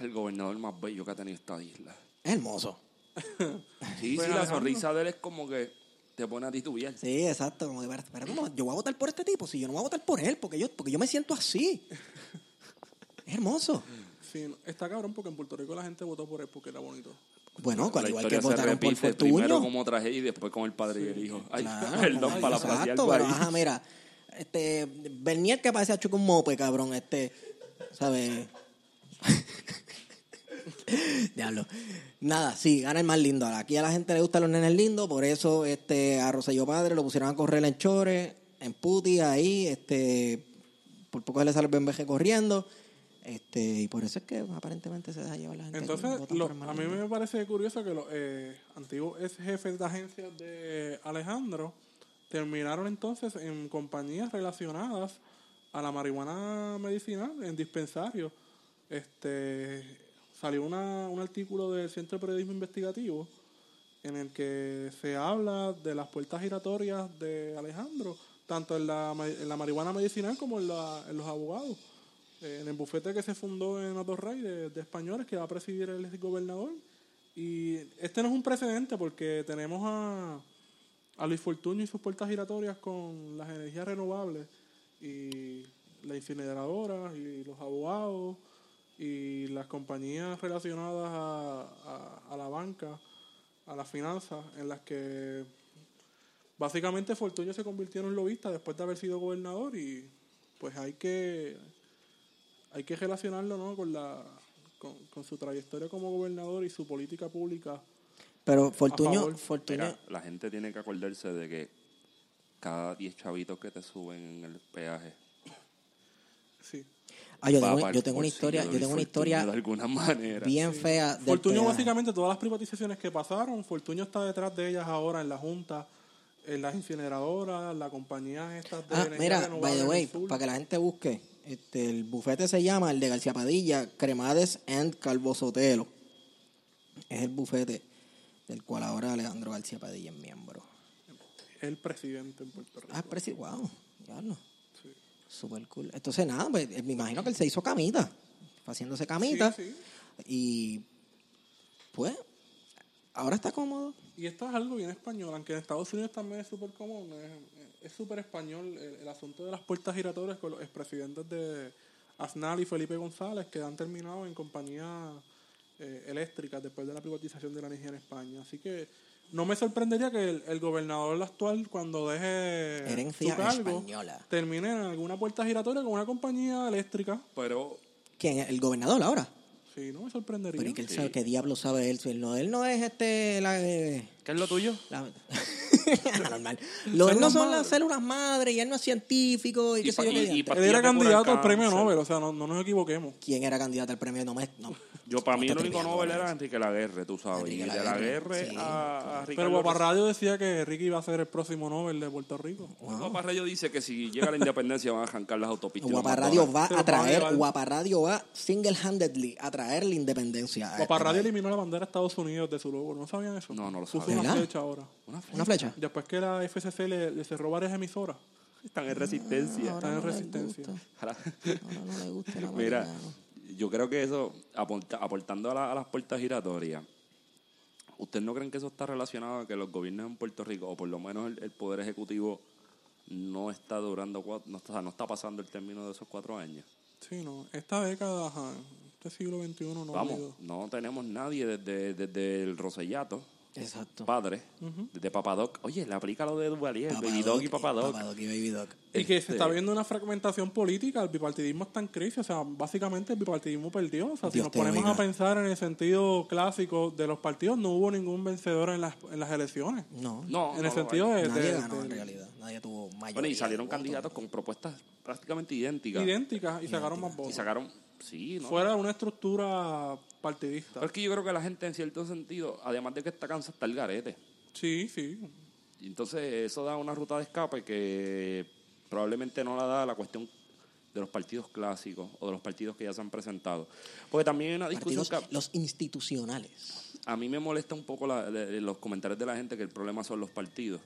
El gobernador más bello que ha tenido esta isla. Es hermoso. Sí, Pues, sí, la sonrisa de él es como que te pone a titubear. Sí, exacto. Como pero ¿cómo? yo voy a votar por este tipo. Si yo no voy a votar por él, porque yo, porque yo me siento así. Es hermoso. Sí, está cabrón porque en Puerto Rico la gente votó por él porque era bonito. Bueno, al la igual que votaron por repite primero como tragedia y después con el padre y el hijo. Ay, Claro, perdón, como- para exacto, algo pero ajá, mira, este, Bernier que parece a Chuco un mope, cabrón, este, ¿sabes? Diablo. Nada, sí, gana el más lindo. Aquí a la gente le gustan los nenes lindos, por eso este, a Rosselló Padre lo pusieron a correr en Chores, en Puti, ahí, este, por poco se le sale el BMG corriendo, este, y por eso es que aparentemente se deja llevar la gente. Entonces, lo- a mí me parece curioso que los eh, antiguos ex jefes de agencias de Alejandro terminaron entonces en compañías relacionadas a la marihuana medicinal, en dispensarios. Este, salió una, un artículo del Centro de Periodismo Investigativo en el que se habla de las puertas giratorias de Alejandro, tanto en la, en la marihuana medicinal como en, la- en los abogados. Eh, en el bufete que se fundó en Atorrey de, de españoles que va a presidir el gobernador. Y este no es un precedente porque tenemos a, a Luis Fortuño y sus puertas giratorias con las energías renovables y la incineradora y los abogados y las compañías relacionadas a, a- a la banca, a las finanzas, en las que básicamente Fortuño se convirtió en un lobista después de haber sido gobernador y pues hay que hay que relacionarlo ¿no? con la con, con su trayectoria como gobernador y su política pública Pero Fortuño. Fortuño, Mira, la gente tiene que acordarse de que cada 10 chavitos que te suben en el peaje. sí ah, yo tengo, yo tengo una historia, yo tengo una historia De alguna manera. bien fea del peaje. básicamente todas las privatizaciones que pasaron Fortuño está detrás de ellas ahora en la junta en las incineradoras las compañías estas de Ah, mira, by the way, para que la gente busque, este, el bufete se llama, el de García Padilla, Cremades and Calvo Sotelo. Es el bufete del cual ahora Alejandro García Padilla es miembro. el presidente en Puerto Rico Ah, es presi- wow, diablo. Super cool. Entonces, nada, pues, eh, me imagino que él se hizo camita, fue haciéndose camita. Sí, sí. Y, pues, ahora está cómodo. Y esto es algo bien español, aunque en Estados Unidos también es súper común, es- es súper español el, el asunto de las puertas giratorias con los expresidentes de Aznar y Felipe González que han terminado en compañías eh, eléctricas después de la privatización de la energía en España. Así que no me sorprendería que el, el gobernador actual, cuando deje Herencia su cargo, española. termine en alguna puerta giratoria con una compañía eléctrica. Pero ¿Quién? ¿El gobernador ahora? Sí, no me sorprendería. Pero ¿y que él Sí. sabe qué diablo sabe él? Si él no, él no es este, la... eh, ¿qué es lo tuyo? La- Normal. Lo él no son madre. las células madre y él no es científico y, Y qué sé yo Él era candidato al premio. Nobel, o sea, no, no nos equivoquemos. ¿Quién era candidato al premio Nobel? No. Yo, para mí, No el te único Nobel era Enrique Laguerre, tú sabes. Enrique y de Laguerre, sí, a, a Pero Ricardo decía que Ricky iba a ser el próximo Nobel de Puerto Rico. Guaparrayo dice que si llega la independencia van a arrancar las autopistas. y los Guapa Radio McDonald's. va a traer, llevar. Guapa Radio va single-handedly a traer la independencia. a Guapa Radio país. eliminó la bandera de Estados Unidos de su logo. ¿No sabían eso? No, no lo Puso sabía. una flecha ahora. Una flecha. Después que la FCC le, le cerró varias emisoras. Están en resistencia. Están en no resistencia. Ahora- Ahora no le gusta el Mira, yo creo que eso, aporta- aportando a, la- a las puertas giratorias, ¿ustedes no creen que eso está relacionado a que los gobiernos en Puerto Rico, o por lo menos el, el Poder Ejecutivo, no está durando, cuatro, no, está, no está pasando el término de esos cuatro años? Sí, no. Esta década, ajá, este siglo XXI no Vamos, no tenemos nadie desde, desde el Rosellato, Exacto. padres, de Papadoc. Oye, le aplica lo de Duvalier, Baby Papadoc Dog y Papadoc. Papadoc y Baby Doc. Y que Este- se está viendo una fragmentación política, el bipartidismo está en crisis, o sea, básicamente el bipartidismo perdió. O sea, si nos ponemos oiga. a pensar en el sentido clásico de los partidos, no hubo ningún vencedor en las, en las elecciones. No, No, en no el sentido de, nadie de- ganó de- en realidad. Nadie tuvo mayoría. Bueno, y salieron candidatos con propuestas prácticamente idénticas. idénticas y sacaron más Y votos. sacaron, sí, ¿no? Fuera de una estructura partidista. Pero es que yo creo que la gente, en cierto sentido, además de que está cansada, está el garete. Sí, sí. Y entonces eso da una ruta de escape que probablemente no la da la cuestión de los partidos clásicos o de los partidos que ya se han presentado. Porque también hay una discusión Partidos, que los institucionales. a mí me molesta un poco la- de- de los comentarios de la gente que el problema son los partidos.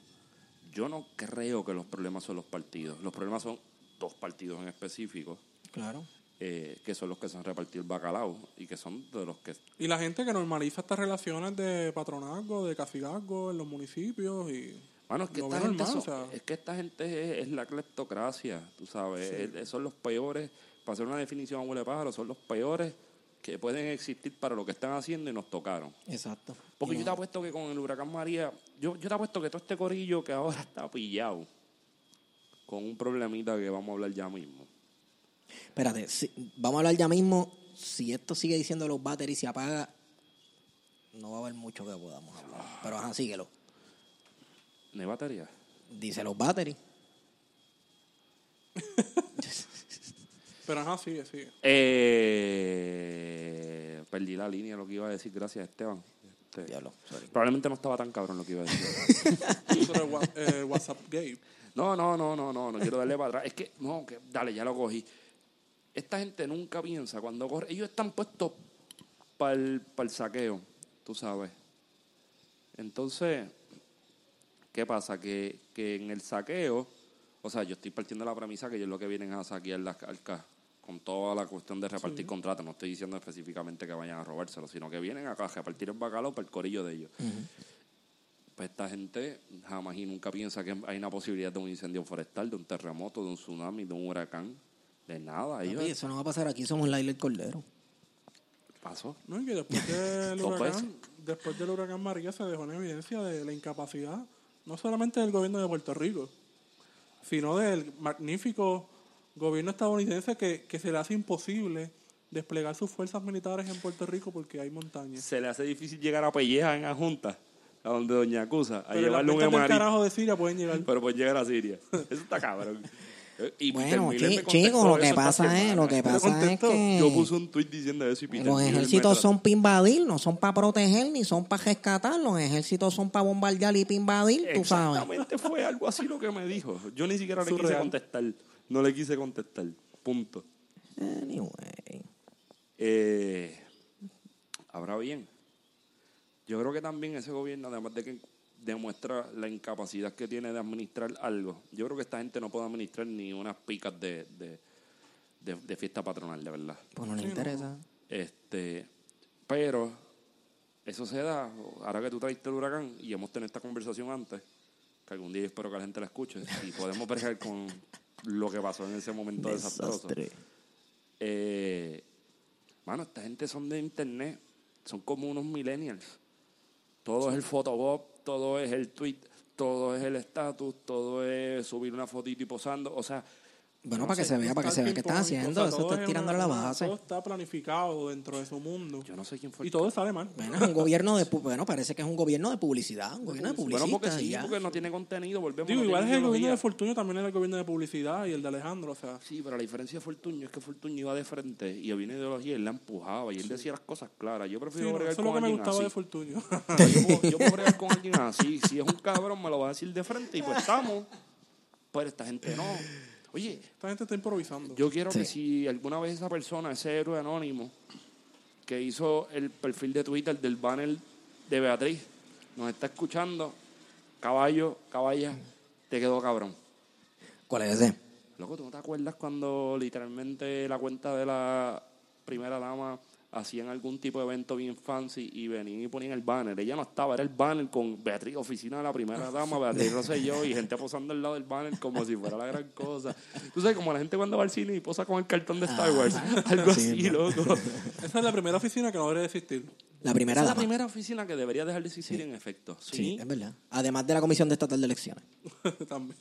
Yo no creo que los problemas son los partidos. Los problemas son dos partidos en específico, Claro. Eh, que son los que se han repartido el bacalao y que son de los que Y la gente que normaliza estas relaciones de patronazgo, de cacigazgo en los municipios y... Bueno, es que, esta gente normal, son- o sea. es que esta gente es, es la cleptocracia, tú sabes. Es- son los peores, para hacer una definición a huele pájaro, son los peores que pueden existir para lo que están haciendo y nos tocaron. Exacto. Porque yo te apuesto que con el huracán María, yo, yo te apuesto que todo este corillo que ahora está pillado con un problemita que vamos a hablar ya mismo. Espérate, si- vamos a hablar ya mismo. Si esto sigue diciendo los batteries y se apaga, no va a haber mucho que podamos hablar. Pero ajá, síguelo. ¿No hay batería? Dice los batteries. Pero ajá, sigue, sigue. Eh, perdí la línea de lo que iba a decir, gracias Esteban. Este, Diablo, sorry. probablemente no estaba tan cabrón lo que iba a decir. Sobre el, el WhatsApp Gay. No, no, no, no, no, no quiero darle para atrás. Es que, no, que dale, ya lo cogí. Esta gente nunca piensa cuando corre. Ellos están puestos para el, saqueo, tú sabes. Entonces, ¿qué pasa? Que, que en el saqueo, o sea, yo estoy partiendo de la premisa que ellos lo que vienen a saquear las arcas con toda la cuestión de repartir contratos. No estoy diciendo específicamente que vayan a robárselo, sino que vienen acá a repartir el bacalao para el corillo de ellos. Pues esta gente jamás y nunca piensa que hay una posibilidad de un incendio forestal, de un terremoto, de un tsunami, de un huracán, de nada. Ellos Papi, eso no va a pasar aquí, somos Laila el Cordero. pasó. No, y que después del huracán, después del huracán María se dejó en evidencia de la incapacidad, no solamente del gobierno de Puerto Rico, sino del magnífico gobierno estadounidense que, que se le hace imposible desplegar sus fuerzas militares en Puerto Rico porque hay montañas. Se le hace difícil llegar a Pelleja en la Junta, a donde Doña Acusa, a Pero llevarle un del carajo de Siria pueden llegar. pero pues llegar a Siria. Eso está cabrón. Y Bueno, chi- chicos, lo que pasa es, lo que pasa es que Yo puse un tweet diciendo eso y Peter los ejércitos son para invadir, no son para proteger ni son para rescatar. Los ejércitos son para bombardear y para invadir, tú sabes. Exactamente fue algo así lo que me dijo. Yo ni siquiera le quise contestar. No le quise contestar. Punto. Anyway. Eh, ahora bien, yo creo que también ese gobierno, además de que demuestra la incapacidad que tiene de administrar algo, yo creo que esta gente no puede administrar ni unas picas de, de, de- de fiesta patronal, de verdad. Pues no le interesa. Este, pero eso se da, ahora que tú traiste el huracán y hemos tenido esta conversación antes, que algún día espero que la gente la escuche y podemos bregar con lo que pasó en ese momento desastroso. Eh, mano, esta gente son de internet, son como unos millennials. Todo es el photobop, todo es el tweet, todo es el estatus, todo es subir una fotito y posando. O sea, Bueno, no para que se vea, para que se vea qué están haciendo. o sea, Eso está es tirándole la base. Todo está planificado dentro de su mundo. yo no sé quién fue Y todo sale mal. Bueno, es un gobierno de... Bueno, parece que es un gobierno de publicidad. Un gobierno de Bueno, porque sí, ya. porque no tiene contenido, volvemos Digo, no igual es el gobierno de Fortunio, también era el gobierno de publicidad y el de Alejandro, o sea. Sí, pero la diferencia de Fortuño es que Fortuño iba de frente y había una ideología y él la empujaba y él decía las cosas claras. Yo Sí, prefiero no, bregar eso es lo con que me alguien gustaba así. de Fortunio. yo, puedo, yo puedo bregar con alguien así. Si es un cabrón, me lo va a decir de frente y pues estamos. Pero esta gente no. Oye, Esta gente está improvisando. yo quiero que si alguna vez esa persona, ese héroe anónimo que hizo el perfil de Twitter del banner de Beatriz, nos está escuchando, caballo, caballa, te quedó cabrón. ¿Cuál es ese? Loco, ¿tú no te acuerdas cuando literalmente la cuenta de la primera dama hacían algún tipo de evento bien fancy y venían y ponían el banner? Ella no estaba, era el banner con Beatriz, oficina de la primera dama, Beatriz Rosselló y gente posando al lado del banner como si fuera la gran cosa. Tú sabes, como la gente cuando va al cine y posa con el cartón de Star Wars, algo Sí, así, loco. Esa es la primera oficina que no debería existir. La primera Esa es la primera oficina que debería dejar de existir en efecto. Sí, Sí. es verdad. Además de la Comisión de Estatal de Elecciones. También.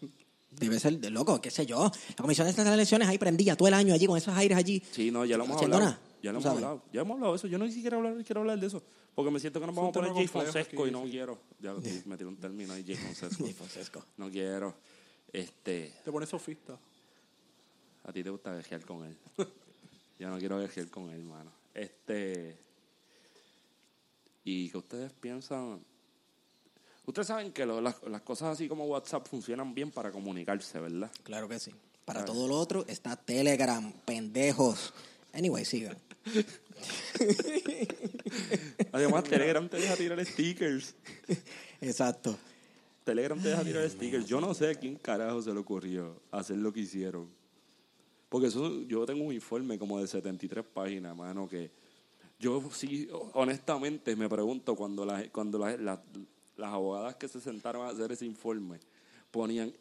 Debe ser de loco, qué sé yo. La Comisión de Estatal de Elecciones ahí prendía todo el año allí con esos aires allí. Sí, no, ya lo hemos hablado. nada, Ya lo hemos sabes. hablado. Ya hemos hablado de eso. Yo no siquiera hablar, quiero hablar de eso. Porque me siento que nos vamos a poner Jay Fonsesco y no sí. quiero. Ya me tiré un término ahí, Jay Fonsesco. Jay Fonsesco. No quiero. Este, Te pones sofista. a ti te gusta vejear con él. Yo no quiero vejear con él, mano. Este. Y que ustedes piensan. Ustedes saben que lo- las, las cosas así como WhatsApp funcionan bien para comunicarse, ¿verdad? Claro que sí. Para todo lo otro está Telegram, pendejos. Anyway, sigan. Además, Telegram te deja tirar stickers. Exacto. Telegram te deja tirar stickers. Yo no sé a quién carajo se le ocurrió hacer lo que hicieron. Porque eso, yo tengo un informe como de 73 páginas, mano, que yo sí, honestamente, me pregunto cuando, la- cuando la- la- las abogadas que se sentaron a hacer ese informe ponían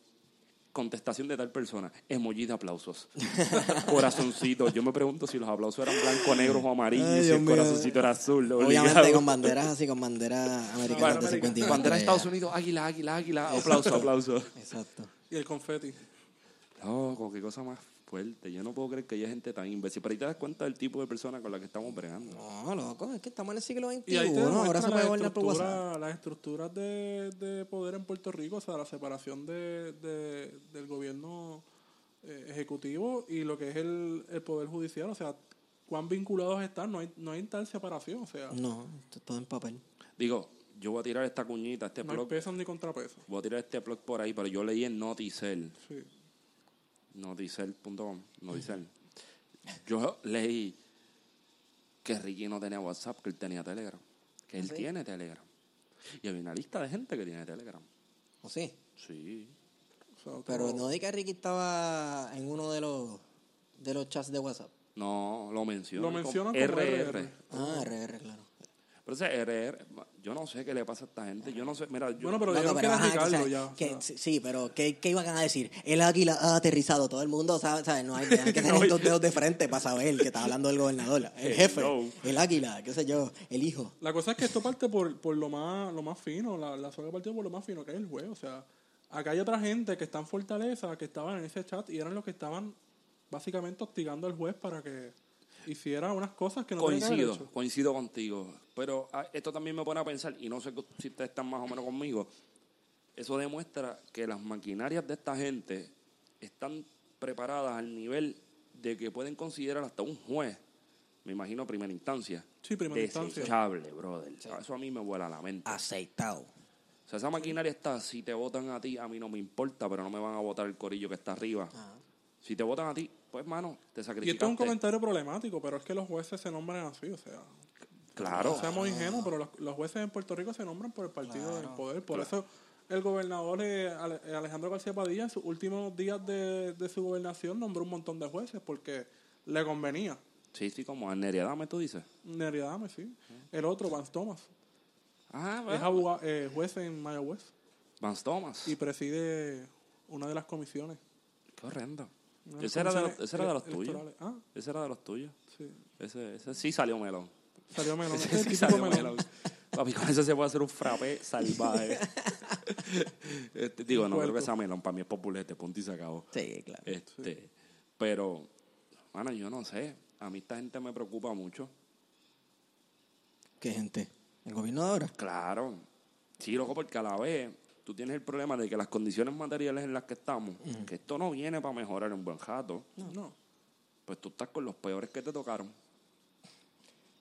contestación de tal persona, emoji de aplausos, corazoncitos. Yo me pregunto si los aplausos eran blanco, negros o amarillos, Ay, y si el mío. corazoncito era azul. Obviamente obligado. con banderas así, con banderas americanas de 51. Bandera de Estados. Unidos, águila, águila, águila, aplauso, aplauso. Exacto. Y el confeti. Loco, qué cosa más fuerte. Yo no puedo creer que haya gente tan imbécil. Pero ahí te das cuenta del tipo de persona con la que estamos bregando. No, loco, es que estamos en el siglo XXI. Y ahí te ahora se puede las, gobernar por WhatsApp. las estructuras de, de poder en Puerto Rico, o sea, la separación de, de- del gobierno eh, ejecutivo y lo que es el, el poder judicial, o sea, cuán vinculados están, no hay, no hay tal separación, o sea, No, esto es todo en papel. Digo, yo voy a tirar esta cuñita, este no blog. pesos ni contrapesos. Voy a tirar este blog por ahí, pero yo leí en Noticel. Sí. Noticel.com. Noticel. Yo leí que Ricky no tenía WhatsApp, que él tenía Telegram. Que él ¿Ah, sí? tiene Telegram. Y había una lista de gente que tiene Telegram. ¿O sí? Sí. O sea, Pero no di que Ricky estaba en uno de los de los chats de WhatsApp. No, lo mencionan. Lo como mencionan como RR. RR. Ah, RR, claro. Pero ese RR, yo no sé qué le pasa a esta gente. Yo no sé, mira, yo, Bueno, pero dijeron que era ajá, Ricardo o sea, ya. o que- sea. sí, sí, pero ¿qué, qué iban a decir? El águila ha aterrizado. Todo el mundo sabe, sabe, no hay, hay que tener dos dedos de frente para saber que está hablando el gobernador. El jefe, No. el águila, qué sé yo, el hijo. La cosa es que esto parte por, por lo más lo más fino, la, la soga partió por lo más fino, que es el juez. O sea, acá hay otra gente que está en Fortaleza, que estaban en ese chat y eran los que estaban básicamente hostigando al juez para que hiciera unas cosas que no coincido, hecho. coincido contigo. Pero ah, esto también me pone a pensar, y no sé si ustedes están más o menos conmigo, eso demuestra que las maquinarias de esta gente están preparadas al nivel de que pueden considerar hasta un juez, me imagino a primera instancia, Sí, primera instancia. desechable, brother. Eso a mí me vuela la mente. Aceitado. O sea, esa maquinaria está, si te votan a ti, a mí no me importa, pero no me van a votar el corillo que está arriba. Si te votan a ti, pues, mano, te Y sacrificaste. esto es un comentario problemático, pero es que los jueces se nombran así, o sea, Claro. no seamos ingenuos, pero los, los jueces en Puerto Rico se nombran por el partido del poder. Por eso el gobernador eh, eh, Alejandro García Padilla en sus últimos días de, de su gobernación nombró un montón de jueces porque le convenía. Sí, sí, como a Neria Dame, tú dices. Neri Adame, sí. El otro, Vance Thomas, Ah, es bueno. abogado- eh, juez en Mayagüez Vance Thomas. y preside una de las comisiones. Qué horrendo. Ese era de, los, comisiones ese era de los ele- tuyos. Ah, Ese era de los tuyos. sí. Ese, ese sí salió melón. Salió melón. Ese sí salió melón. melón. Papi, con eso se puede hacer un frappé salvaje. Este, digo, no creo que sea melón. Para mí es populete, punto y se acabó. Sí, claro. Este, Pero, bueno, yo no sé. A mí esta gente me preocupa mucho. ¿Qué gente? ¿El gobierno de ahora? Claro. Sí, loco, porque a la vez tú tienes el problema de que las condiciones materiales en las que estamos, que esto no viene para mejorar en buen jato, No. pues tú estás con los peores que te tocaron.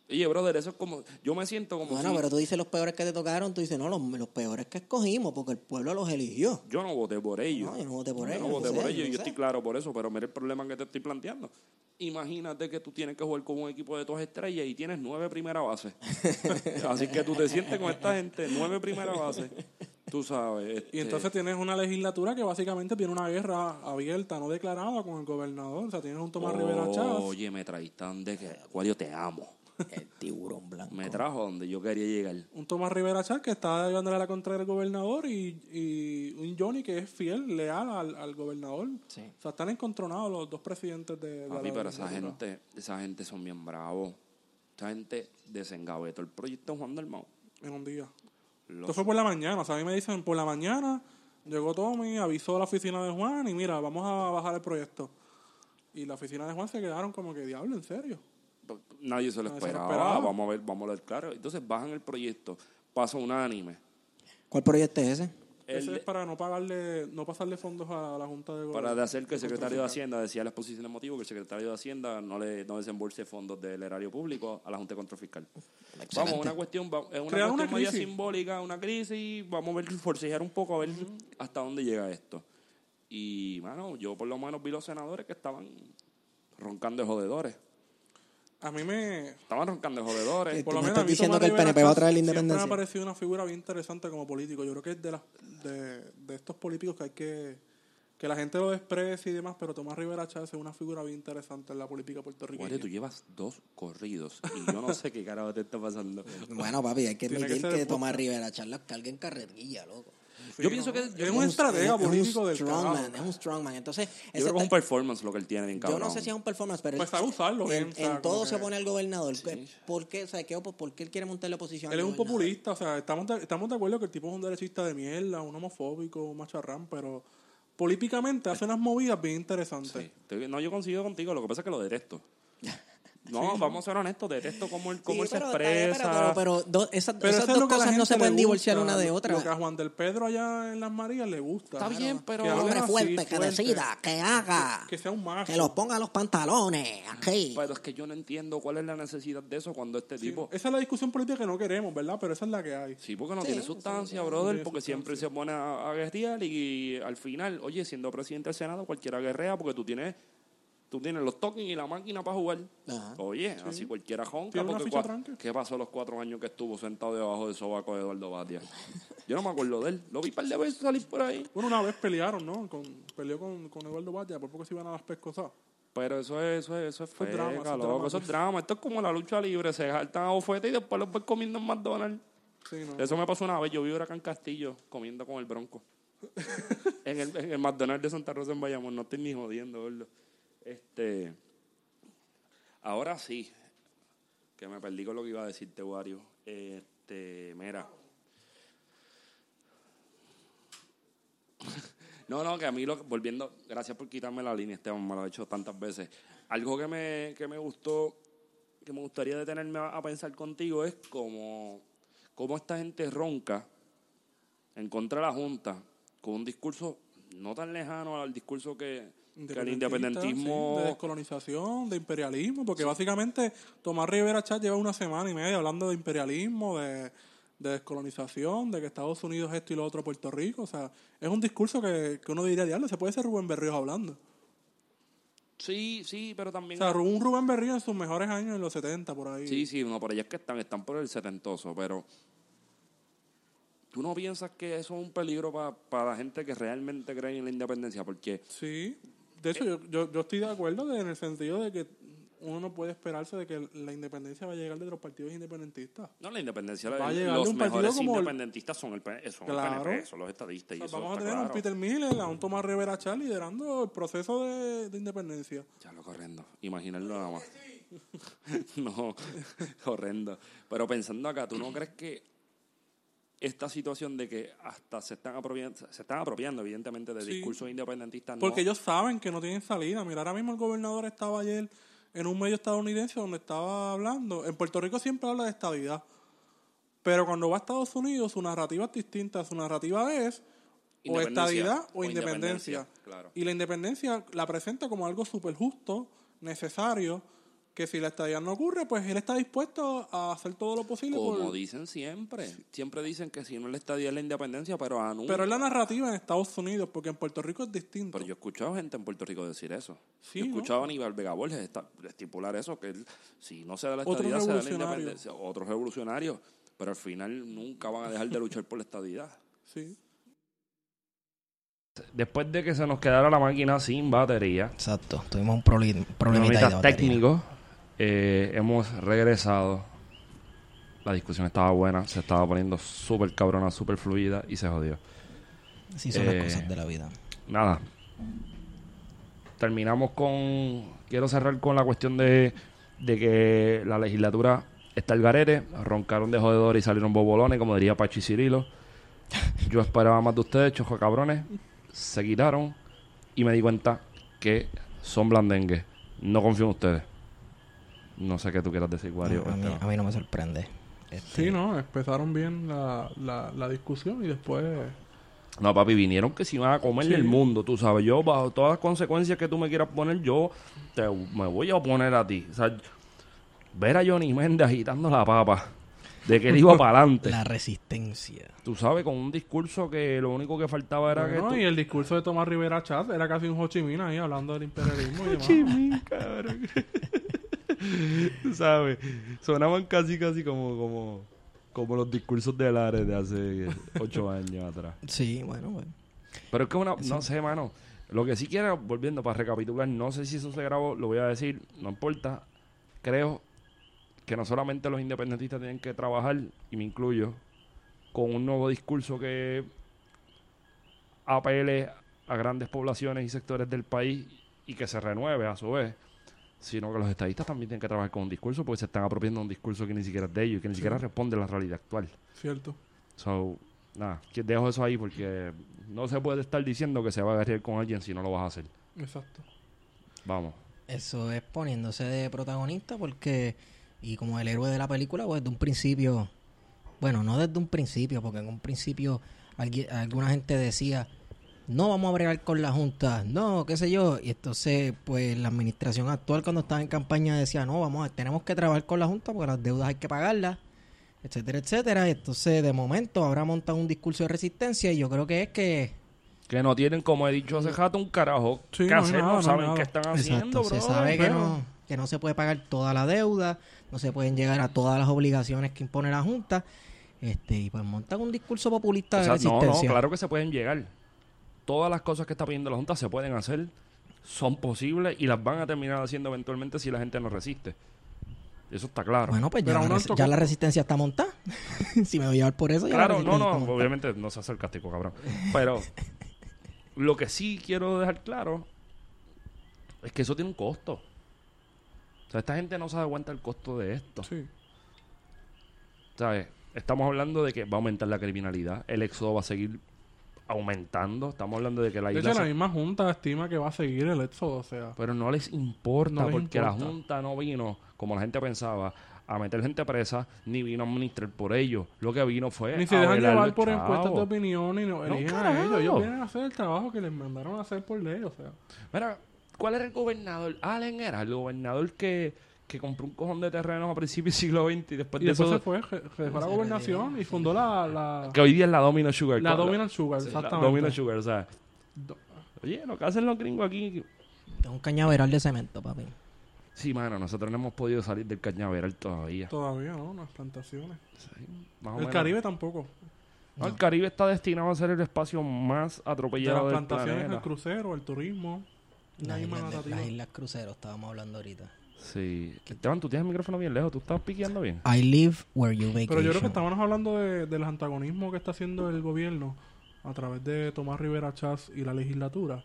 Oye, brother, eso es como. Yo me siento como Bueno, si. pero tú dices los peores que te tocaron, tú dices, no, los, los peores que escogimos, porque el pueblo los eligió. Yo no voté por ellos. No, yo no voté por Yo ellos, no voté yo por sé, ellos, yo yo estoy claro por eso, pero mira el problema que te estoy planteando. Imagínate que tú tienes que jugar con un equipo de dos estrellas y tienes nueve primera bases. Así que tú te sientes con esta gente, nueve primera bases. Tú sabes. Y este, entonces tienes una legislatura que básicamente tiene una guerra abierta, no declarada con el gobernador. O sea, tienes un Tomás Rivera Chávez. Oye, me traíste donde que. Acuario, te amo. El tiburón blanco. Me trajo donde yo quería llegar. Un Tomás Rivera Chávez que está llevándole a la contra del gobernador y, y un Johnny que es fiel, leal al, al gobernador. Sí. O sea, están encontronados los dos presidentes de, de Papi, la pero esa gente, esa gente son bien bravos. Esta gente desengavetó el proyecto de Juan Dalmau. En un día. Esto fue por la mañana. O sea, a mí me dicen por la mañana, llegó Tommy, avisó a la oficina de Juan y mira, vamos a bajar el proyecto. Y la oficina de Juan se quedaron como que, diablo, ¿en serio? Nadie se lo Nadie se lo esperaba. esperaba. Vamos a ver, vamos a ver claro. Entonces bajan el proyecto, pasa unánime. ¿Cuál proyecto es ese? De- es para no pagarle, no pasarle fondos a la Junta de para Gobierno. de hacer que el secretario de Hacienda decía la exposición de motivos que el secretario de Hacienda no le no desembolse fondos del erario público a la Junta de Control Fiscal. Vamos, una cuestión, va- es una Crear cuestión una crisis. simbólica, una crisis, vamos a ver, forcejear un poco a ver hasta dónde llega esto. Y, mano, yo por lo menos vi los senadores que estaban roncando de jodedores. A mí me... Estaban roncando de jodedores. Por lo me menos estás diciendo que el PNP va a Chávez traer la independencia. me ha parecido una figura bien interesante como político. Yo creo que es de, las, de, de estos políticos que hay que... Que la gente lo desprecia y demás, pero Tomás Rivera Chávez es una figura bien interesante en la política puertorriqueña. Oye, tú llevas dos corridos y yo no sé qué carajo te está pasando. Bueno, papi, hay que que admitir que, el Tomás. Rivera Charlas carga en carretilla, loco. Sí, yo pienso ¿no? que- es yo- un estratega es un político del strongman, es un strongman. Entonces, Yo creo que es un performance lo que él tiene bien yo cabrón. no sé si es un performance, pero Pues él- sabe usarlo bien, en, en todo se pone el gobernador. ¿Por qué, o sea, qué- por qué él quiere montar la oposición? Él es un populista, o sea, estamos de, estamos de acuerdo que el tipo es un derechista de mierda, un homofóbico, un macharrán, pero políticamente hace unas movidas bien interesantes. Sí. No, yo coincido contigo, lo que pasa es que lo detesto. No, vamos a ser honestos, detesto cómo él, cómo Sí, él se pero, bien, expresa. pero, pero, pero do- esas, Pero esas eso es dos cosas no se pueden divorciar una de Lo que a otra. Juan del Pedro allá en las Marías le gusta. Está bien, pero- Que hombre así, fuerte, que fuerte, decida, que haga, Que sea un macho. que los ponga los pantalones aquí. Pero es que yo no entiendo cuál es la necesidad de eso cuando este Sí, tipo... Esa es la discusión política que no queremos, ¿verdad? Pero esa es la que hay. Sí, porque no Sí, tiene sustancia, brother, porque sustancia. siempre se pone a, a guerrear y, al final, oye, siendo presidente del Senado, cualquiera guerrea porque tú tienes tú tienes los tokens y la máquina para jugar. Ajá. Oye, así cualquiera jonca. Tiene Porque cua-. ¿Qué pasó los cuatro años que estuvo sentado debajo del sobaco de Eduardo Batia? Yo no me acuerdo de él. Lo vi un par de veces salir por ahí. Bueno, una vez pelearon, ¿no? Con, peleó con, con Eduardo Batia, por poco se iban a las pescosas. Pero eso es, eso es, eso es Eso es drama, feca, eso es loco, drama. eso es drama. Esto es como la lucha libre, se saltan a bofete y después los voy comiendo en McDonald's. Sí, ¿no? Eso me pasó una vez, yo vi acá en Castillo comiendo con el Bronco. en, el, en el McDonald's de Santa Rosa en Bayamón, no estoy ni jodiendo, gordo. Este, ahora sí, que me perdí con lo que iba a decirte, Wario. Este, mira. No, no, que a mí, lo, volviendo, gracias por quitarme la línea, Esteban, me lo ha hecho tantas veces. Algo que me, que me gustó, que me gustaría detenerme a, pensar contigo es como, cómo esta gente ronca en contra de la Junta con un discurso no tan lejano al discurso que, que el independentismo... sí, de descolonización, de imperialismo, porque básicamente Tomás Rivera Chat lleva una semana y media hablando de imperialismo, de, de descolonización, de que Estados Unidos es esto y lo otro Puerto Rico. O sea, es un discurso que, que uno diría, diablo, se puede ser Rubén Berríos hablando. Sí, sí, pero O también... sea, un Rubén Berríos en sus mejores años en los 70, por ahí. Sí, sí, no, por allá es que están, están por el setentoso, pero tú no piensas que eso es un peligro para la gente que realmente cree en la independencia, porque Sí. De hecho, yo, yo, yo estoy de acuerdo de- en el sentido de que uno no puede esperarse de que la independencia va a llegar de los partidos independentistas. no la independencia, Va a llegar de los un partido mejores como independentistas son el, P- son Claro. el PNP, son los estadistas, y O sea, eso vamos a tener a un claro. Peter Miller, a un Tomás Rivera Chá liderando el proceso de, de independencia. Ya lo horrendo. Imaginarlo nada más. no, horrendo. Pero pensando acá, ¿tú no crees que esta situación de que hasta se están apropiando, se están apropiando evidentemente de Sí. discursos independentistas? no- Porque ellos saben que no tienen salida. Mira, ahora mismo el gobernador estaba ayer en un medio estadounidense donde estaba hablando. En Puerto Rico siempre habla de estabilidad. Pero cuando va a Estados Unidos, su narrativa es distinta. Su narrativa es o estabilidad o, o independencia. independencia, claro. Y la independencia la presenta como algo súper justo, necesario, que si la estabilidad no ocurre, pues él está dispuesto a hacer todo lo posible. Como por- dicen siempre. Siempre dicen que si no le estadía la independencia, pero anuncia. Pero es la narrativa en Estados Unidos, porque en Puerto Rico es distinto. Pero yo he escuchado gente en Puerto Rico decir eso. Sí, yo he ¿no? escuchado a Aníbal Vega Borges estipular eso, que él, si no se da la estadidad, se da la independencia. Otros revolucionarios. Pero al final nunca van a dejar de luchar por la estadidad. Sí. Después de que se nos quedara la máquina sin batería, Exacto, tuvimos un proli- problemita técnicos, eh, hemos regresado. La discusión estaba buena, se estaba poniendo súper cabrona, súper fluida y se jodió. Sí, son Eh, las cosas de la vida. Nada. Terminamos con. Quiero cerrar con la cuestión de de que la legislatura está al garete, roncaron de jodedores y salieron bobolones, como diría Pachi Cirilo. Yo esperaba más de ustedes, chojo cabrones. Se quitaron y me di cuenta que son blandengues. No confío en ustedes. No sé qué tú quieras decir, Wario. a, mí, a mí no me sorprende. Este, Sí, no, empezaron bien la, la, la discusión y después... No, papi, vinieron que si van a comerle Sí. el mundo, tú sabes. Yo, bajo todas las consecuencias que tú me quieras poner, yo te, me voy a oponer a ti. O sea, ver a Johnny Méndez agitando la papa, de que él iba para adelante. La resistencia. Tú sabes, con un discurso que lo úco que faltaba era Bueno, que... y el discurso de Tomás Rivera Chat era casi un Ho Chi Minh ahí hablando del imperialismo y demás. Chimín, cabrón. Sabes, sonaban casi, casi como, como, como los discursos de Lares de hace ocho años atrás. Sí, bueno, bueno. Pero es que una, no sé, mano. Lo que sí quiero, volviendo para recapitular, no sé si eso se grabó, lo voy a decir, no importa. Creo que no solamente los independentistas tienen que trabajar, y me incluyo, con un nuevo discurso que apele a grandes poblaciones y sectores del país y que se renueve a su vez, sino que los estadistas también tienen que trabajar con un discurso porque se están apropiando un discurso que ni siquiera es de ellos y que ni siquiera responde a la realidad actual. Cierto. So, nada, que dejo eso ahí porque no se puede estar diciendo que se va a agarrar con alguien si no lo vas a hacer. Exacto. Vamos. Eso es poniéndose de protagonista porque, y como el héroe de la película, pues desde un principio, bueno, no desde un principio, porque en un principio alguien- alguna gente decía, no vamos a bregar con la Junta, no, qué sé yo, y entonces, pues la administración actual cuando estaba en campaña decía, no, vamos a, tenemos que trabajar con la Junta porque las deudas hay que pagarlas, etcétera, etcétera, y entonces de momento habrá montado un discurso de resistencia y yo creo que es que Que no tienen, como he dicho hace rato, un carajo Sí, que no hay hacer, no no saben nada. qué están haciendo, Exacto, se bro. sabe que no, que no se puede pagar toda la deuda, no se pueden llegar a todas las obligaciones que impone la Junta, este y pues montan un discurso populista O de sea, no, no, resistencia. claro que se pueden llegar. Todas las cosas que está pidiendo la Junta se pueden hacer, son posibles y las van a terminar haciendo eventualmente si la gente no resiste. Eso está claro. Bueno, pues ya, Pero la, ya resistencia está montada. si me voy a llevar por eso, ya la Claro, no, no, está obviamente no se hace sarcástico, cabrón. Pero lo que sí quiero dejar claro es que eso tiene un costo. O sea, esta gente no se da cuenta el costo de esto. Sí. ¿Sabes? Estamos hablando de que va a aumentar la criminalidad, el éxodo va a seguir aumentando. Estamos hablando de que la De isla. hecho, la misma Junta estima que va a seguir el éxodo, o sea... Pero no les importa No les porque la. Junta no vino, como la gente pensaba, a meter gente presa, ni vino a administrar por ellos. Lo que vino fue. Ni se dejan llevar por encuestas de opinión y no, eligen a carajo. ellos. Ellos vienen a hacer el trabajo que les mandaron a hacer por ley, o sea... Mira, ¿cuál era el gobernador? Allen era el gobernador que, que compró un cojón de terrenos a principios del siglo XX y después Y de después eso. se fue, se dejó la gobernación y fundó la... La, Que hoy día es la Domino Sugar. la Dominant Sugar, sí, la exactamente. Domino Sugar, o sea. Do- Oye, lo que hacen los gringos aquí. Es un cañaveral de cemento, papi. Sí, mano, nosotros no hemos podido salir del cañaveral todavía. Todavía, ¿no? Las plantaciones. Sí, más o El menos. Caribe tampoco. No, el Caribe está destinado a ser el espacio más De las atropellado del plantaciones, el crucero, el turismo. Las islas, islas cruceros, estábamos hablando ahorita. Sí. Esteban, tú tienes el micrófono bien lejos. Tú estás piqueando bien. I live where you vacation. Pero yo creo que estábamos hablando de, de los antagonismos que está haciendo el gobierno a través de Tomás Rivera Chávez y la legislatura.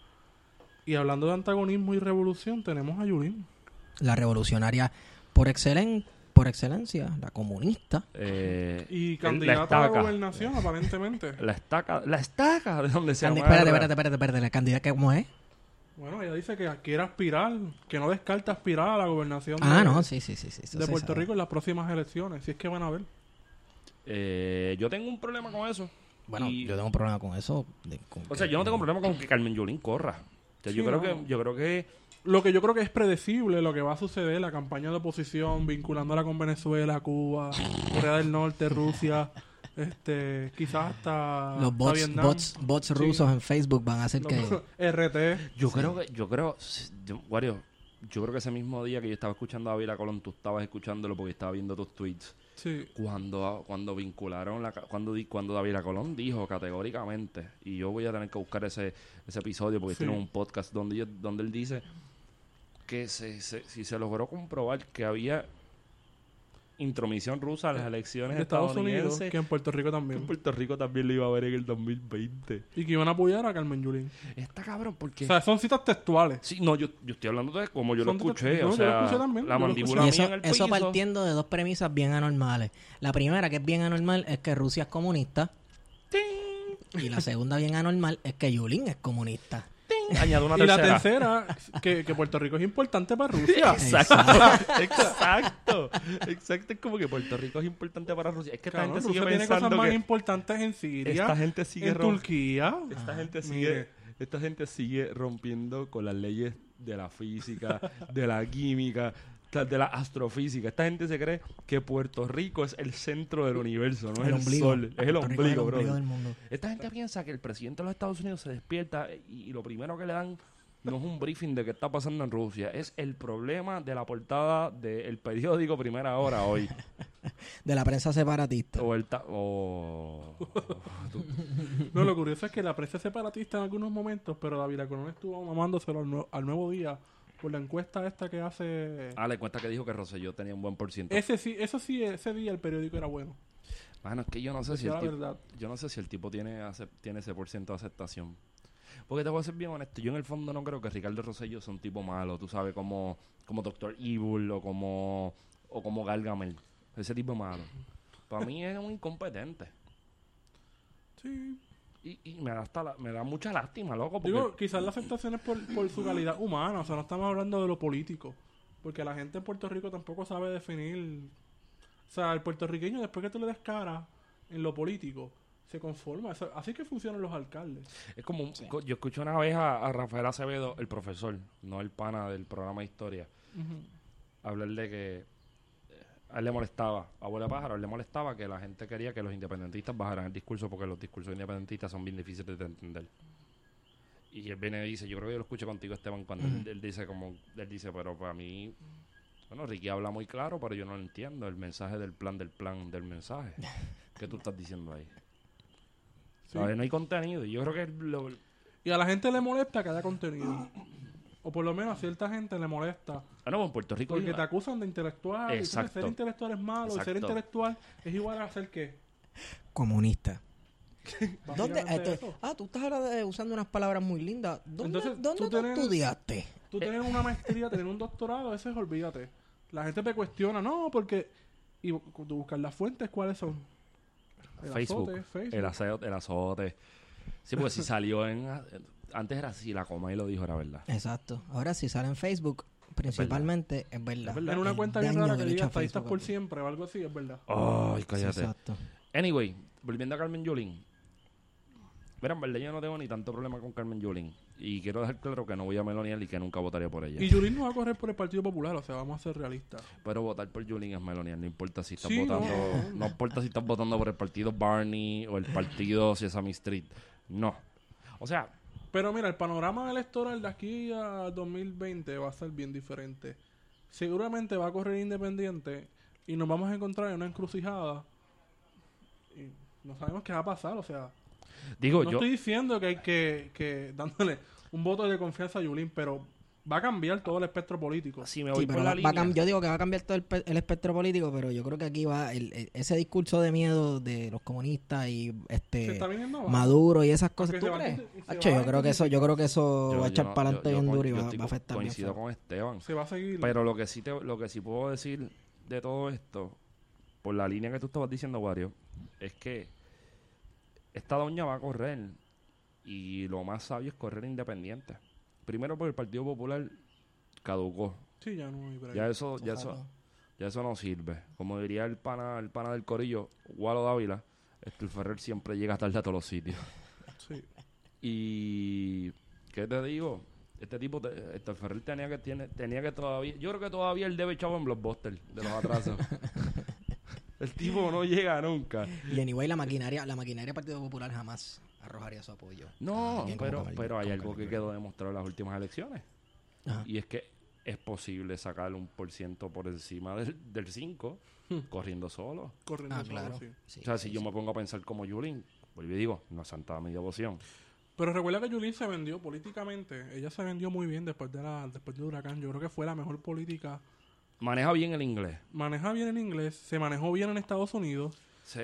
Y hablando de antagonismo y revolución, tenemos a Yulín. La revolucionaria por, excelen por excelencia, la comunista. Eh, Y candidata a la gobernación, aparentemente. La estaca. La estaca. ¿De dónde se llama? espérate, espérate, espérate, espérate. La candidata, que ¿cómo es? Bueno, ella dice que quiere aspirar, que no descarta aspirar a la gobernación Ah, de, no, sí, sí, sí. sí eso de se Puerto sabe. Rico en las próximas elecciones. Si es que van a ver. Eh, yo tengo un problema con eso. Bueno, Y- yo tengo un problema con eso. de- con O sea, que- yo no tengo problema con que Carmen Yulín corra. O sea, yo creo no. que yo creo que Lo que yo creo que es predecible, lo que va a suceder, la campaña de oposición vinculándola con Venezuela, Cuba, Corea del Norte, Rusia, este, quizás hasta, Los hasta bots, bots, bots Sí. rusos en Facebook van a hacer Los que... RT. yo creo que yo creo yo, Wario, yo creo que ese mismo día que yo estaba escuchando a Vila Colón, tú estabas escuchándolo porque estaba viendo tus tweets. Sí. Cuando, cuando vincularon la, cuando cuando David Colón dijo categóricamente y yo voy a tener que buscar ese, ese episodio porque Sí. tiene un podcast donde yo- donde él dice que se, se- si se logró comprobar que había intromisión rusa a las elecciones de Estados Unidos, estadounidenses. que en Puerto Rico que también. en Puerto Rico también lo iba a ver en el 2020. Y que iban a apoyar a Carmen Yulín. Está cabrón porque... O sea, son citas textuales. sí, no, yo, yo estoy hablando de como yo lo Son escuché. no, o yo lo sea, escuché también, la mandíbula mía eso, en el eso piso. partiendo de dos premisas bien anormales. La primera, que es bien anormal, es que Rusia es comunista. Y la segunda, bien anormal, es que Yulín es comunista. Añado una Y la tercera. que, que Puerto Rico es importante para Rusia. Exacto, exacto, exacto. Es como que Puerto Rico es importante para Rusia. Es que esta gente sigue Rusia tiene cosas más que importantes en Siria, esta gente sigue en Turquía. esta gente mire. sigue, esta gente sigue rompiendo con las leyes de la física, de la química, de la astrofísica. Esta gente se cree que Puerto Rico es el centro del universo, no es El ombligo. sol, es el ombligo, es el ombligo bro. del mundo. Esta gente piensa que el presidente de los Estados Unidos se despierta y, y lo primero que le dan no es un briefing de qué está pasando en Rusia, es el problema de la portada del periódico Primera Hora hoy. De la prensa separatista. o el ta- o- No, lo curioso es que la prensa es separatista en algunos momentos, pero David Colón estuvo mamándoselo al, nue- al nuevo día por la encuesta esta que hace... Ah, le cuenta que dijo que Rosselló tenía un buen por ciento. Ese sí, eso sí, ese día el periódico era bueno. Mano, es que yo no sé si el la tipo, verdad. yo no sé si el tipo tiene tiene ese por ciento de aceptación. Porque te voy a ser bien honesto, yo en el fondo no creo que Ricardo Rosselló sea un tipo malo, tú sabes, como, como Doctor Evil o como, o como Gargamel. Ese tipo malo. Para mí es un incompetente. Sí. Y, y me, da hasta la- me da mucha lástima, loco. Porque Digo, quizás la aceptación es por, por su calidad humana, o sea, no estamos hablando de lo político. Porque la gente en Puerto Rico tampoco sabe definir... O sea, el puertorriqueño, después que tú le des cara en lo político, se conforma. Así que funcionan los alcaldes. es como, un- yo escuché una vez a, a Rafael Acevedo, el profesor, no el pana del programa de historia, hablar de que a él le molestaba, a Abuela Pájaro, a él le molestaba que la gente quería que los independentistas bajaran el discurso porque los discursos independentistas son bien difíciles de entender. Y él viene y dice, yo creo que yo lo escuché contigo Esteban cuando él, él dice como, él dice, pero para mí, bueno, Ricky habla muy claro, pero yo no lo entiendo, el mensaje del plan del plan del mensaje. ¿Qué tú estás diciendo ahí? Sí. ¿Sabes? No hay contenido. Y yo creo que lo, Y a la gente le molesta que haya contenido. O por lo menos a cierta gente le molesta. Ah, no, en Puerto Rico. Porque te acusan de intelectual. y Exacto. ser intelectual es malo. Y ser Exacto. intelectual es igual a ser qué. Comunista. ¿Dónde, eso. ah, tú estás ahora de- usando unas palabras muy lindas. ¿Dónde, Entonces, ¿dónde tú tú, tienes- estudiaste? Tú tener una maestría, tener un doctorado, eso es olvídate. La gente te cuestiona, no, porque... Y tú buscas las fuentes, ¿cuáles son? El Facebook, azote, Facebook. El, aseo, el azote. Sí, porque si salió en. Antes era así, la coma y lo dijo, era verdad. Exacto. Ahora si sale en Facebook, principalmente, es verdad. en una El cuenta bien rara que diga estadistas Facebook por siempre o algo así, es verdad. Ay, cállate. exacto. Anyway, volviendo a Carmen Yulín. Mira, en verdad yo no tengo ni tanto problema con Carmen Yulín. Y quiero dejar claro que no voy a meloniar y que nunca votaría por ella. Y Yulín no va a correr por el Partido Popular, o sea, vamos a ser realistas. Pero votar por Yulín es meloniar. No importa si estás Sí, votando. no, No, importa si estás votando por el partido Barney o el partido Sesame Street. No. O sea, Pero mira, el panorama electoral de aquí a 2020 va a ser bien diferente. Seguramente va a correr independiente y nos vamos a encontrar en una encrucijada. Y no sabemos qué va a pasar, o sea. digo no yo. estoy diciendo que hay que, que dándole un voto de confianza a Yulín, pero va a cambiar todo el espectro político. Si me Sí, voy pero por la va- va a línea. yo digo que va a cambiar todo el, el espectro político, pero yo creo que aquí va el- el- ese discurso de miedo de los comunistas y este. Maduro y esas cosas. Porque ¿Tú se va crees? a- yo creo que eso, yo creo que eso yo- va a echar no- para adelante bien duro y va, a afectar Coincido con Esteban. Se va a seguir. Pero lo que sí te, lo que sí puedo decir de todo esto, por la línea que tú estabas diciendo, Wario, es que esta doña va a correr y lo más sabio es correr independiente. Primero porque el Partido Popular caducó. sí, ya no hay break. Ya eso, ya eso, ya eso no sirve. Como diría el pana, el pana del corillo, Walo Dávila, este, el Ferrer siempre llega tarde a todos los sitios. Sí. Y ¿qué te digo? Este tipo, te- este Ferrer tenía que tiene, tenía que todavía, yo creo que todavía él debe echado en Blockbuster de los atrasos. el tipo no llega nunca. Y anyway, la maquinaria, la maquinaria del Partido Popular jamás arrojaría su apoyo. No, pero, pero hay algo que quedó demostrado en las últimas elecciones. Ajá. Y es que es posible sacar un por ciento por encima del, del 5 corriendo solo. Corriendo Ah, solo, claro. sí. Sí, o sea, sí, si yo me pongo a pensar como Yulín, pues yo digo, no es santa mi devoción. Pero recuerda que Yulín se vendió políticamente. Ella se vendió muy bien después de la después del huracán. Yo creo que fue la mejor política Maneja bien el inglés. Maneja bien el inglés, se manejó bien en Estados Unidos.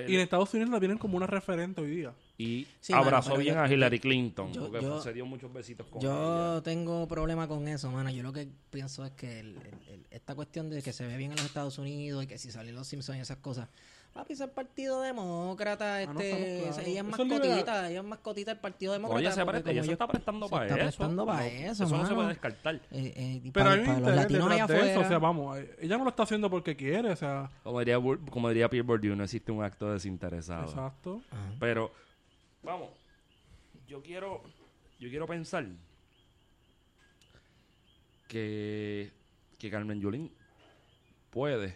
Y en Estados Unidos la tienen como una referente hoy día. y Sí, abrazó bien yo- a Hillary Clinton. yo- porque yo- se dio muchos besitos con Yo ella. tengo problema con eso, mano. Yo lo que pienso es que el- el- el- esta cuestión de que se ve bien en los Estados Unidos y que si salen los Simpsons y esas cosas. Papi, es el Partido Demócrata. Ah, no, Este, claros. Ella es mascotita. Ella es mascotita del Partido Demócrata. Oye, se, presta, ella como se yo- está prestando para está eso. prestando para No, eso, Eso no se mano. puede descartar. Eh, eh, Pero para, hay un para los interés latinos allá detrás de eso. O sea, vamos, eh, ella no lo está haciendo porque quiere, o sea, Como diría, como diría Pierre Bourdieu, no existe un acto desinteresado. exacto. Ajá. Pero, vamos, yo quiero, yo quiero pensar que, que Carmen Yulín puede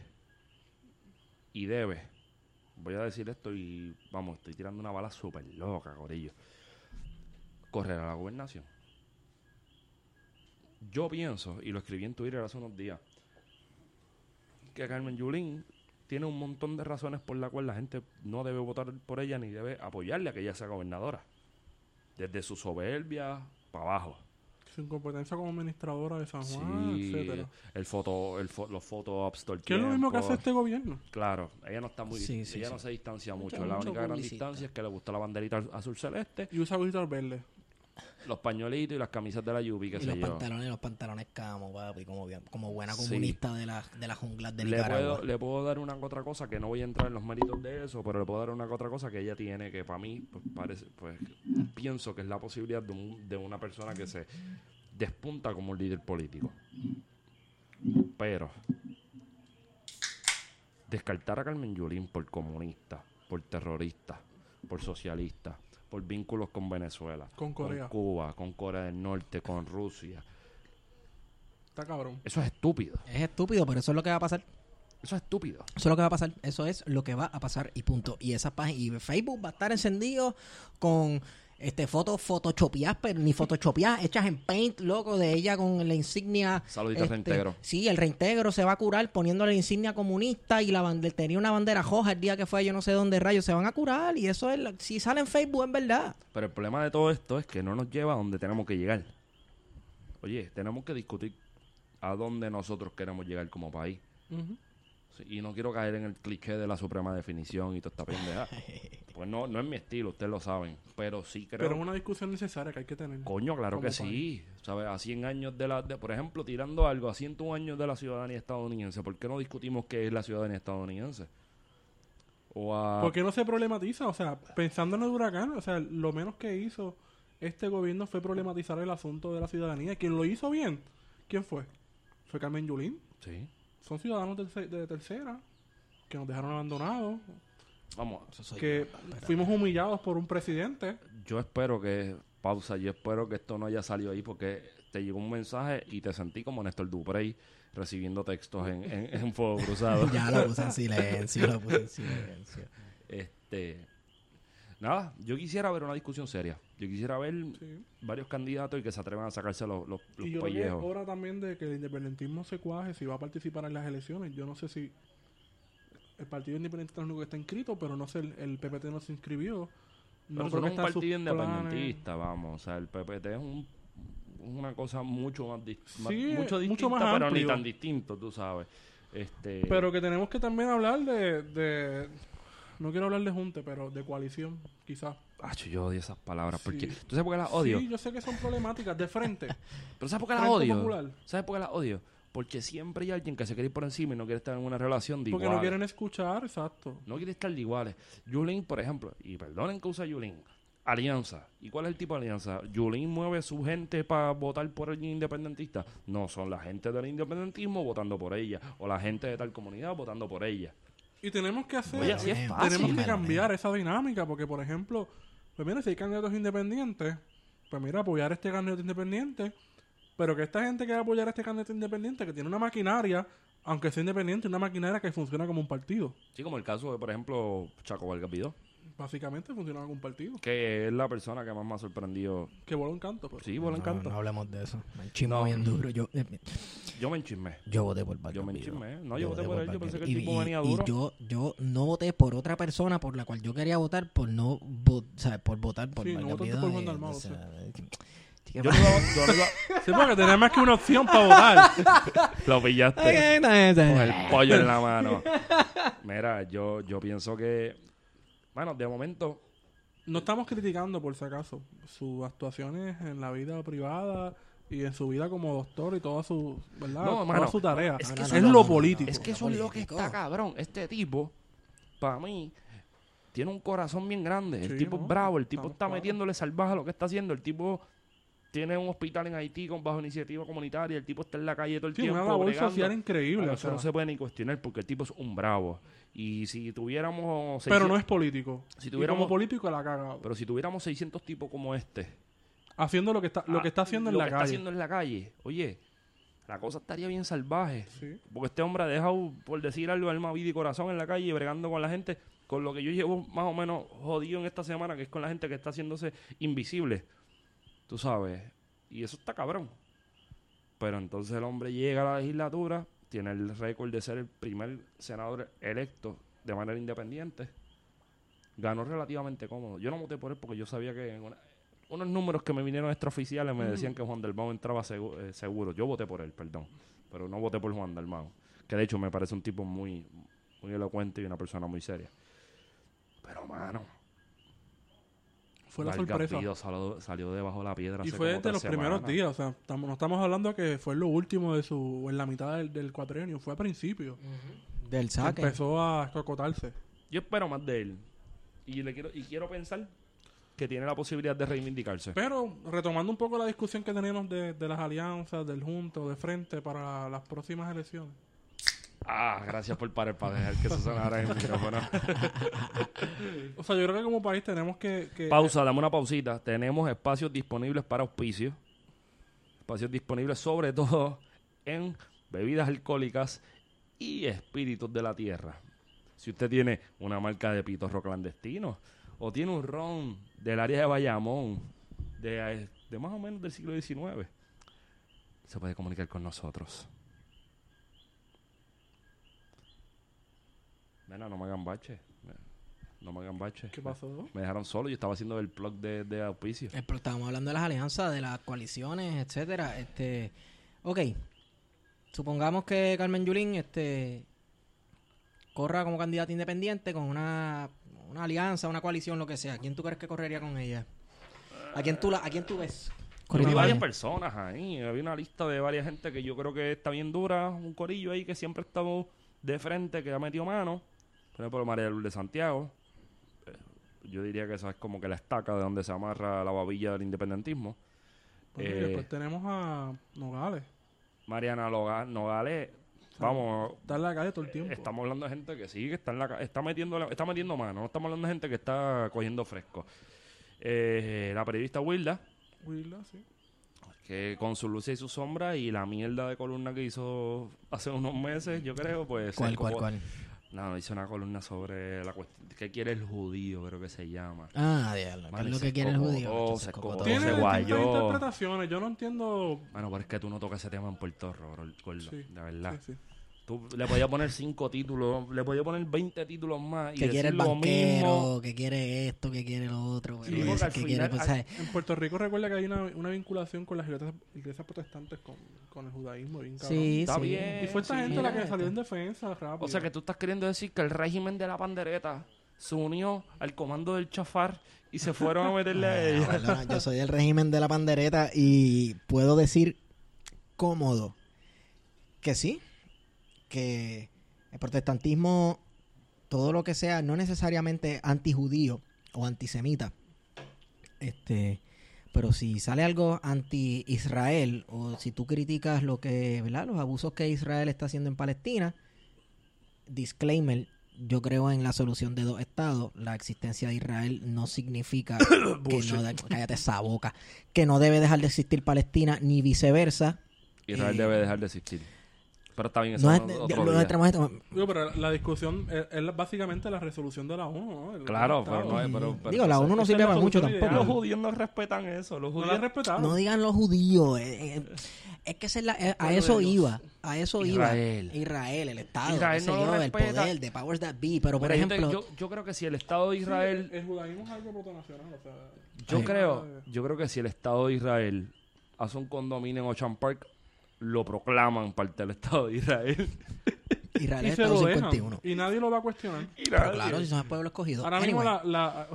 y debe. Voy a decir esto y, vamos, estoy tirando una bala súper loca, Corillo. Correr a la gobernación. Yo pienso, y lo escribí en Twitter hace unos días, que Carmen Yulín tiene un montón de razones por las cuales la gente no debe votar por ella ni debe apoyarle a que ella sea gobernadora. Desde su soberbia para abajo. Su incompetencia como administradora de San Juan, Sí, etcétera. el foto, el fo- los foto ops todo el Que es lo mismo que hace este gobierno. Claro, ella no está muy, Sí, sí, ella sí. no se distancia mucho. Mucho- la mucho única gran distancia es que le gusta la banderita azul celeste, Y usa gorritos verde. Los pañuelitos y las camisas de la Yubi, qué Y sé los yo. pantalones, los pantalones camo, papi, como, bien- como buena Sí. comunista de la, de las junglas de Le Nicaragua. puedo, le puedo dar una que otra cosa que no voy a entrar en los méritos de eso, pero le puedo dar una que otra cosa que ella tiene que para mí pues, parece, pues pienso que es la posibilidad de, un- de una persona que se despunta como un líder político. Pero descartar a Carmen Yulín por comunista, por terrorista, por socialista, por vínculos con Venezuela, Con Corea. Cuba, con Corea del Norte, con Rusia, Está cabrón. eso es estúpido. Es estúpido, pero eso es lo que va a pasar. Eso es estúpido. Eso es lo que va a pasar. Eso es lo que va a pasar y punto. Y esa página, y Facebook va a estar encendido con este fotos photoshopeadas, pero ni photoshopeadas, hechas en paint, loco, de ella con la insignia. Saludito al este, reintegro. Sí, el reintegro se va a curar poniéndole la insignia comunista y la bandera, tenía una bandera roja el día que fue yo no sé dónde rayos, se van a curar y eso es, lo- si sale en Facebook es verdad. Pero el problema de todo esto es que no nos lleva a donde tenemos que llegar. Oye, tenemos que discutir a dónde nosotros queremos llegar como país. Y no quiero caer en el cliché de la suprema definición y toda esta pendeja. Pues no, no es mi estilo, ustedes lo saben. Pero sí creo. Pero es una discusión necesaria que hay que tener. Coño, claro que sí. ¿Sabes? A 100 años de la. de- por ejemplo, tirando algo, a 101 años de la ciudadanía estadounidense. ¿Por qué no discutimos qué es la ciudadanía estadounidense? O a. ¿Por qué no se problematiza? O sea, pensando en el huracán, o sea, lo menos que hizo este gobierno fue problematizar el asunto de la ciudadanía. ¿Quién lo hizo bien? ¿Quién fue? Fue Carmen Yulín. Sí. Son ciudadanos de, terce- de tercera que nos dejaron abandonados, Vamos. que fuimos humillados por un presidente. Yo espero que. Pausa. Yo espero que esto no haya salido ahí porque te llegó un mensaje y te sentí como Néstor Duprey recibiendo textos en, en, en fuego cruzado. ya lo puse en silencio, lo puse en silencio. Este. Nada, yo quisiera ver una discusión seria. Yo quisiera ver Sí. varios candidatos y que se atrevan a sacarse los, los, los Y yo creo que es pellejos. hora también de que el independentismo se cuaje si va a participar en las elecciones. Yo no sé si el Partido Independiente es el único que está inscrito, pero no sé, el, el PPT no se inscribió. Pero creo no que es un partido planes. independentista, vamos. O sea, el PPT es un, una cosa mucho más, Sí, mucho mucho distinta, más pero ni tan distinto, tú sabes. Este, Pero que tenemos que también hablar de, de- no quiero hablar de junte, pero de coalición, quizás. Acho, yo odio esas palabras. Porque, Sí. ¿Tú sabes por qué las odio? Sí, yo sé que son problemáticas de frente. Pero ¿sabes por qué las odio? Popular. ¿Sabes por qué las odio? Porque siempre hay alguien que se quiere ir por encima y no quiere estar en una relación de porque iguales. no quieren escuchar, exacto. No quiere estar de iguales. Yulín, por ejemplo, y perdonen que usa Yulín, alianza. ¿Y cuál es el tipo de alianza? ¿Yulín mueve su gente para votar por el independentista? No, son la gente del independentismo votando por ella, o la gente de tal comunidad votando por ella. Y tenemos que hacer, Oye, así es Tenemos fácil. tenemos que cambiar esa dinámica, porque por ejemplo, pues mira, si hay candidatos independientes, pues mira, apoyar a este candidato independiente, pero que esta gente que va a apoyar a este candidato independiente, que tiene una maquinaria, aunque sea independiente, una maquinaria que funciona como un partido. Sí, como el caso de, por ejemplo, Chaco Vargas Vidó, Básicamente funciona como un partido. que es la persona que más me ha sorprendido. Que vuela un canto, pero Sí, no, encanta. no hablemos de eso. Me enchismo No. bien duro. Yo, eh, Yo me enchismé. yo voté por Vargas Yo me enchismé. No, yo voté por él, yo pensé que el Y- tipo y- venía y duro. yo, yo no voté por otra persona por la cual yo quería votar por no vo- o sea, por votar por Sí, no Vargas votaste por eh, Juan Dalmau, o sea, ¿Qué Yo no no Sí, porque tenía más que una opción para votar. Lo pillaste. Con el pollo en la mano. Mira, yo, yo pienso que, bueno, de momento, No estamos criticando, por si acaso, sus actuaciones en la vida privada y en su vida como doctor y toda su, ¿verdad? No, toda mano, su tarea. es Es, que eso lo político. es que eso es lo que está cabrón. Este tipo, para mí, tiene un corazón bien grande. El Sí, tipo ¿no? es bravo, el tipo Estamos está metiéndole salvaje a lo que está haciendo. El tipo tiene un hospital en Haití con bajo iniciativa comunitaria. El tipo está en la calle todo el Sí, tiempo. una labor social increíble. Bueno, o eso no se puede ni cuestionar porque el tipo es un bravo. Y si tuviéramos... pero 600 no es político. Si Y tuviéramos- como político la cagado. Pero si tuviéramos 600 tipos como este... haciendo lo que está, lo que está haciendo en lo la que calle. está haciendo en la calle. Oye, la cosa estaría bien salvaje. Sí. Porque este hombre ha dejado, por decir algo, alma, vida y corazón en la calle, bregando con la gente, con lo que yo llevo más o menos jodido en esta semana, que es con la gente que está haciéndose invisible. Tú sabes. Y eso está cabrón. Pero entonces el hombre llega a la legislatura, tiene el récord de ser el primer senador electo de manera independiente. Ganó relativamente cómodo. Yo no voté por él porque yo sabía que en una- unos números que me vinieron extraoficiales me decían que Juan Dalmau entraba eh, seguro. Yo voté por él, perdón. Pero no voté por Juan Dalmau. Que de hecho me parece un tipo muy, muy elocuente y una persona muy seria. Pero, mano, Fue la Vargas sorpresa. Salió, salió debajo de la piedra. Y hace fue como de los primeros semanas. días, o sea, estamos, no estamos hablando que fue lo último de su, en la mitad del, del cuatrienio, fue a principio. Del saque. Empezó a cocotarse. Yo espero más de él. Y, le quiero, y quiero pensar que tiene la posibilidad de reivindicarse. Pero retomando un poco la discusión que teníamos de, de las alianzas, del junto, de frente para las próximas elecciones. Ah, gracias por parar para dejar que eso sonara en el micrófono. O sea, yo creo que como país tenemos que... que- Pausa, dame una pausita. Tenemos espacios disponibles para auspicio. Espacios disponibles sobre todo en bebidas alcohólicas y espíritus de la tierra. Si usted tiene una marca de pitorro clandestino o tiene un ron del área de Bayamón de, de más o menos del siglo XIX, se puede comunicar con nosotros. Nena, no me hagan bache. No me hagan bache. ¿Qué pasó? Me dejaron solo, yo estaba haciendo el plug de, de auspicio. Eh, pero estábamos hablando de las alianzas, de las coaliciones, etcétera. Este, ok. Supongamos que Carmen Yulín este, corra como candidata independiente con una, una alianza, una coalición, lo que sea. ¿Quién tú crees que correría con ella? ¿A quién tú, la, a quién tú ves? Corriendo varias personas ahí, había una lista de varias gente que yo creo que está bien dura, un corillo ahí que siempre ha estado de frente, que ha metido mano. Por ejemplo, María Lourdes de Santiago. Eh, Yo diría que esa es como que la estaca de donde se amarra la babilla del independentismo. Bueno, y Eh, después tenemos a Nogales. Mariana Loga- Nogales, vamos, Está en la calle todo el tiempo. estamos hablando de gente que sí, que está, en la, está, metiendo, la- está metiendo mano, no estamos hablando de gente que está cogiendo fresco. Eh, la periodista Wilda, Willa, sí. que con su luz y su sombra y la mierda de columna que hizo hace unos meses, yo creo, pues... ¿Cuál, cuál, cuál? No, hizo una columna sobre la cuestión... ¿Qué quiere el judío? Creo que se llama. Ah, diablo. ¿Qué es lo que quiere el judío? todo, Macho, se. Tiene se guayó. interpretaciones. Yo no entiendo... Bueno, pero es que tú no tocas ese tema en Puerto Rico, gordo, Sí, de verdad. Sí, sí. Tú le podías poner cinco títulos, le podías poner 20 títulos más y Que quiere el decir lo mismo. banquero, que quiere esto, que quiere lo otro. Sí, que final- quiere, pues. En Puerto Rico recuerda que hay una, una vinculación con las iglesias, iglesias protestantes con, con el judaísmo. Bien. Sí, Está sí. bien. Y fue esta sí. gente la que salió en este. defensa rápido. O sea que tú estás queriendo decir que el régimen de la pandereta se unió al comando del chafar y se fueron a meterle a Ah, ella. perdona, yo soy del régimen de la pandereta y puedo decir cómodo que sí, que el protestantismo, todo lo que sea, no necesariamente antijudío o antisemita, este, pero si sale algo anti-Israel o si tú criticas lo que, ¿verdad? Los abusos que Israel está haciendo en Palestina, disclaimer, yo creo en la solución de dos estados. La existencia de Israel no significa que no, de- cállate esa boca, que no debe dejar de existir Palestina ni viceversa. Israel Eh, debe dejar de existir. Pero está bien, eso No no es, otro lo día. entramos en esto- Digo, pero la discusión es, es básicamente la resolución de la ONU, ¿no? El- Claro, pero no es... Pero, pero Digo, la ONU no sirve para mucho tampoco. Los judíos no respetan eso. Los No judíos... han respetado. No digan los judíos. eh, eh, es que es la- eh, a eso iba. A eso Israel. iba. Israel, el Estado. Israel no lo yo, el respeta. poder, de powers that be. Pero, por ejemplo, yo, yo creo que si el Estado de Israel... Sí, el, el judaísmo es algo protonacional, o sea... Yo creo, yo creo que si el Estado de Israel hace un condominio en Ocean Park, lo proclaman parte del Estado de Israel. Israel es Estado lo dejan. 51. Y nadie lo va a cuestionar. Pero claro, si son el pueblo escogido. Ahora mismo Anyway, la, la-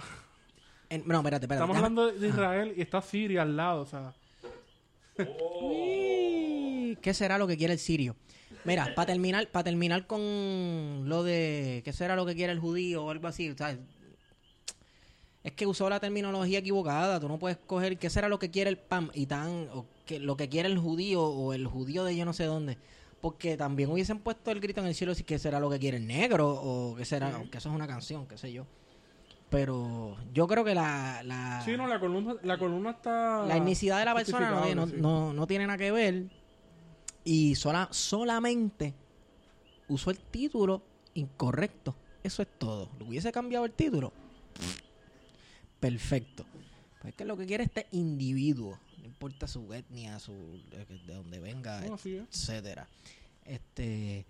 en- no, espérate, espérate. estamos déjame- hablando de Israel y está Siria al lado. O sea, Uy, ¿Qué será lo que quiere el sirio? Mira, para terminar, para terminar con lo de qué será lo que quiere el judío o algo así, ¿sabes? Es que usó la terminología equivocada. Tú no puedes coger qué será lo que quiere el PAM y tan o que lo que quiere el judío o el judío de yo no sé dónde. Porque también hubiesen puesto el grito en el cielo si qué será lo que quiere el negro o qué será, que eso es una canción, qué sé yo. Pero yo creo que la, la, sí, no, la columna, la columna está. la etnicidad de la persona no, no, sí. no- no tiene nada que ver y sola, solamente usó el título incorrecto. Eso es todo. ¿Le hubiese cambiado el título? Perfecto. Pues es que lo que quiere este individuo, no importa su etnia, su de, de donde venga, etcétera. Este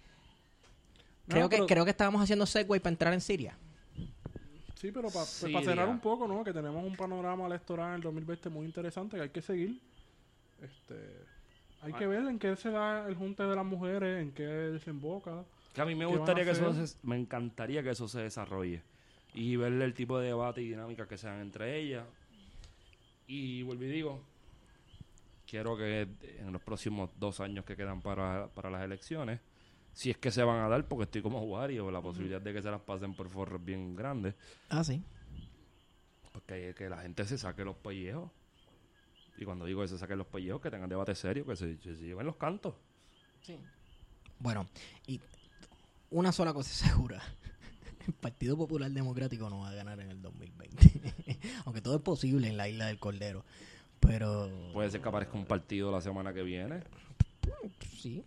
No, creo que creo que estábamos haciendo segue para entrar en Siria. Sí, pero para Siria. cerrar un poco, ¿no? Que tenemos un panorama electoral en el 2020 muy interesante que hay que seguir. Este, hay que ver en qué se da el junte de las mujeres, en qué desemboca. Que a mí me ¿Qué van gustaría que eso se, me encantaría que eso se desarrolle y verle el tipo de debate y dinámica que se dan entre ellas. Y vuelvo y digo, quiero que en los próximos dos años que quedan para, para las elecciones, si es que se van a dar, porque estoy como Wario, la posibilidad de que se las pasen por forros bien grandes, Ah, sí. porque que la gente se saque los pellejos. Y cuando digo que se saquen los pellejos, que tengan debate serio, que se, se lleven los cantos. Bueno, y una sola cosa es segura. El Partido Popular Democrático no va a ganar en el 2020. Aunque todo es posible en la isla del Cordero. Pero Puede ser que aparezca un partido la semana que viene. sí.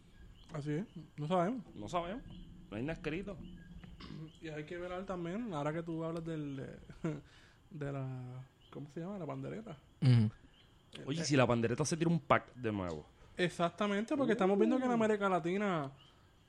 Así es, no sabemos. No sabemos. No hay nada escrito. Y hay que ver también, ahora que tú hablas del, de, la. ¿Cómo se llama? La pandereta. Oye, si la pandereta se tira un pack de nuevo. Exactamente, porque estamos viendo que en América Latina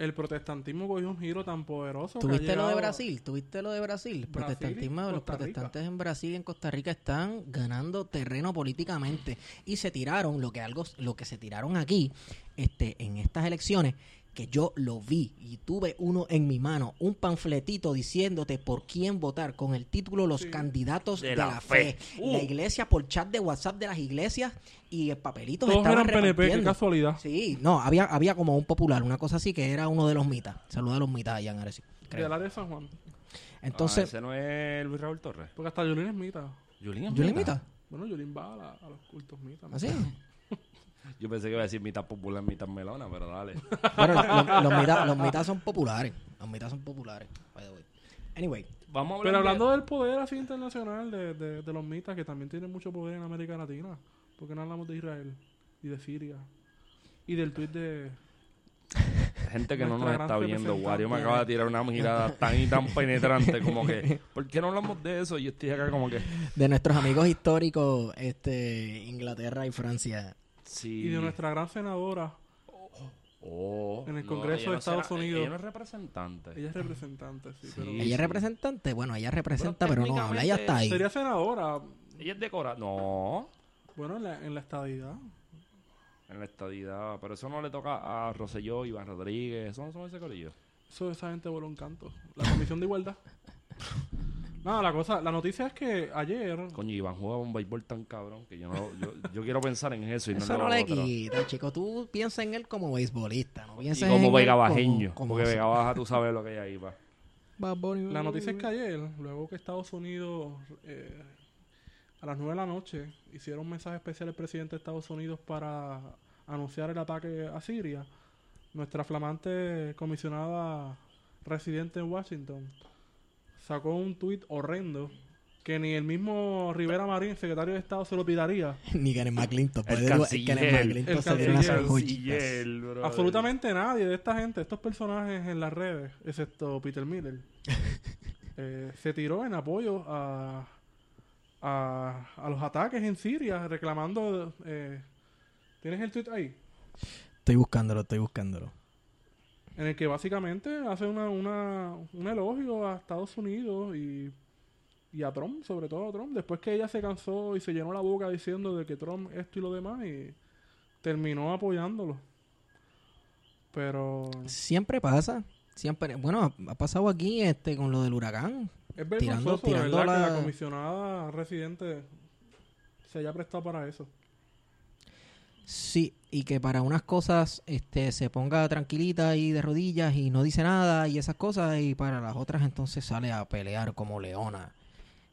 el protestantismo cogió un giro tan poderoso. ¿Tuviste lo de Brasil? ¿Tuviste lo de Brasil? El protestantismo, los protestantes en Brasil y en Costa Rica están ganando terreno políticamente y se tiraron lo que algo lo que se tiraron aquí este en estas elecciones que yo lo vi y tuve uno en mi mano, un panfletito diciéndote por quién votar con el título Los Sí. candidatos de, De la, la fe. fe. Uh. La iglesia por chat de WhatsApp de las iglesias y el papelito Todos estaban eran PNP, qué casualidad. Sí, no, había, había como un popular, una cosa así que era uno de los mitas. Saluda a los mitas allá en Arecibo, creo. Del área de San Juan. Entonces. Ah, ese no es Luis Raúl Torres. Porque hasta Yulín es mita. Yulín es ¿yo le mita. mita? Bueno, Yulín va a, la- a los cultos mita. ¿no? ¿Así? Yo pensé que iba a decir mitad popular, mitad melona, pero dale. Bueno, lo- los, mitas, los son populares. Los mitas son populares. by the way. Anyway, Vamos a hablar Pero de- hablando del poder así internacional de, de, de los mitas, que también tienen mucho poder en América Latina, ¿por qué no hablamos de Israel y de Siria? Y del tuit de... gente que no nos está viendo. Wario me acaba de tirar una mirada tan y tan penetrante como que, ¿por qué no hablamos de eso? Y yo estoy acá como que, de nuestros amigos históricos, este, Inglaterra y Francia. Sí. Y de nuestra gran senadora, Oh, en el Congreso de no Estados será- Unidos. Ella no es representante. ella es representante, sí, Sí. pero... Ella es representante, bueno, ella representa, Pero pero, no habla, ella está ahí. Sería senadora, Ella es decorada. No, bueno, en la, en la estadidad. en la estadidad. Pero eso no le toca a Rosselló, Iván Rodríguez. Eso no son ese corillo. Eso esa gente voló un canto. La Comisión de Igualdad. Nada, la cosa, la noticia es que ayer... Coño, Iván jugaba un béisbol tan cabrón que yo no, yo, yo quiero pensar en eso y no Eso no lo le quita, chico. Tú piensa en él como beisbolista, no Y pienses en como él Vega Bajeño. como- porque como- Vega Baja tú sabes lo que hay ahí, va. La noticia es que ayer, luego que Estados Unidos, eh, a las 9 de la noche, hicieron un mensaje especial el presidente de Estados Unidos para anunciar el ataque a Siria, nuestra flamante comisionada residente en Washington sacó un tuit horrendo que ni el mismo Rivera Marín, secretario de Estado, se lo tiraría. Ni Kenneth McClinton. El canciller. El canciller. Absolutamente nadie de esta gente, estos personajes en las redes, excepto Peter Miller, eh, se tiró en apoyo a, a, a los ataques en Siria, reclamando... eh, ¿Tienes el tweet ahí? Estoy buscándolo, estoy buscándolo. En el que básicamente hace una, una, un elogio a Estados Unidos y, y a Trump, sobre todo a Trump, después que ella se cansó y se llenó la boca diciendo de que Trump esto y lo demás y terminó apoyándolo. Pero Siempre pasa. Siempre. Bueno, ha pasado aquí este con lo del huracán. es Tirando- vergonzoso de tirando verdad que la comisionada residente se haya prestado para eso. Sí, y que para unas cosas este se ponga tranquilita y de rodillas y no dice nada y esas cosas y para las otras entonces sale a pelear como leona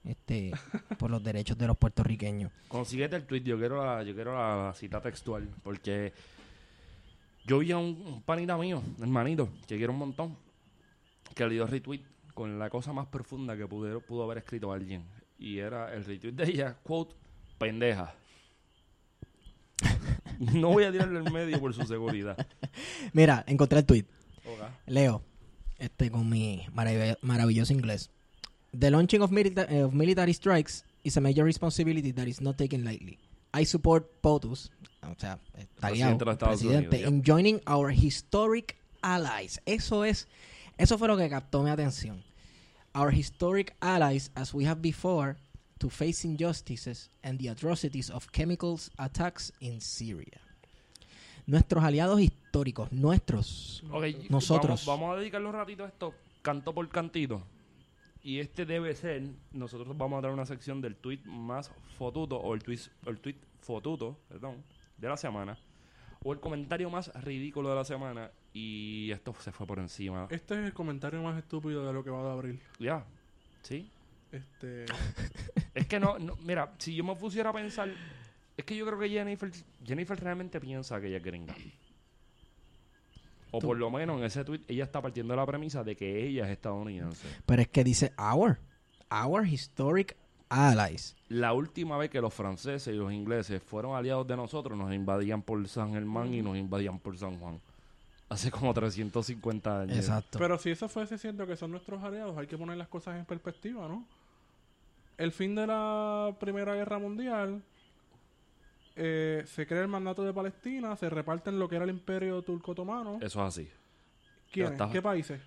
este por los derechos de los puertorriqueños. Consíguete el tweet, yo quiero la, yo quiero la cita textual, porque yo vi a un, un panita mío, hermanito, que quiero un montón, que le dio retweet con la cosa más profunda que pudo, pudo haber escrito alguien. Y era el retweet de ella, quote, pendeja. no voy a tirarle en medio por su seguridad. Mira, encontré el tweet. Leo, este con mi marav- maravilloso inglés. The launching of, milita- of military strikes is a major responsibility that is not taken lightly. I support POTUS, o sea, tagueado, Presidente presidente, Unidos, in joining our historic allies. Eso es, eso fue lo que captó mi atención. Our historic allies, as we have before, to face injustices and the atrocities of chemicals attacks in Syria. Nuestros aliados históricos, nuestros. Ok, Nosotros. Vamos, vamos a dedicarle un ratito a esto, canto por cantito. Y este debe ser, nosotros vamos a dar una sección del tweet más fotuto, o el tweet, el tweet fotuto, perdón, de la semana, o el comentario más ridículo de la semana. Y esto se fue por encima. Este es el comentario más estúpido de lo que va de abril. Ya, ¿sí? Este, Es que no, no, mira, si yo me pusiera a pensar, es que yo creo que Jennifer, Jennifer realmente piensa que ella es gringa. O por lo menos en ese tweet ella está partiendo de la premisa de que ella es estadounidense. Pero es que dice our, our historic allies. La última vez que los franceses y los ingleses fueron aliados de nosotros, nos invadían por San Germán y nos invadían por San Juan. Hace como 350 años. Exacto. pero si eso fuese cierto que son nuestros aliados, hay que poner las cosas en perspectiva, ¿no? El fin de la Primera Guerra Mundial, eh, se crea el mandato de Palestina, se reparten lo que era el imperio turco-otomano. Eso es así. ¿Quiénes? está. ¿Qué países?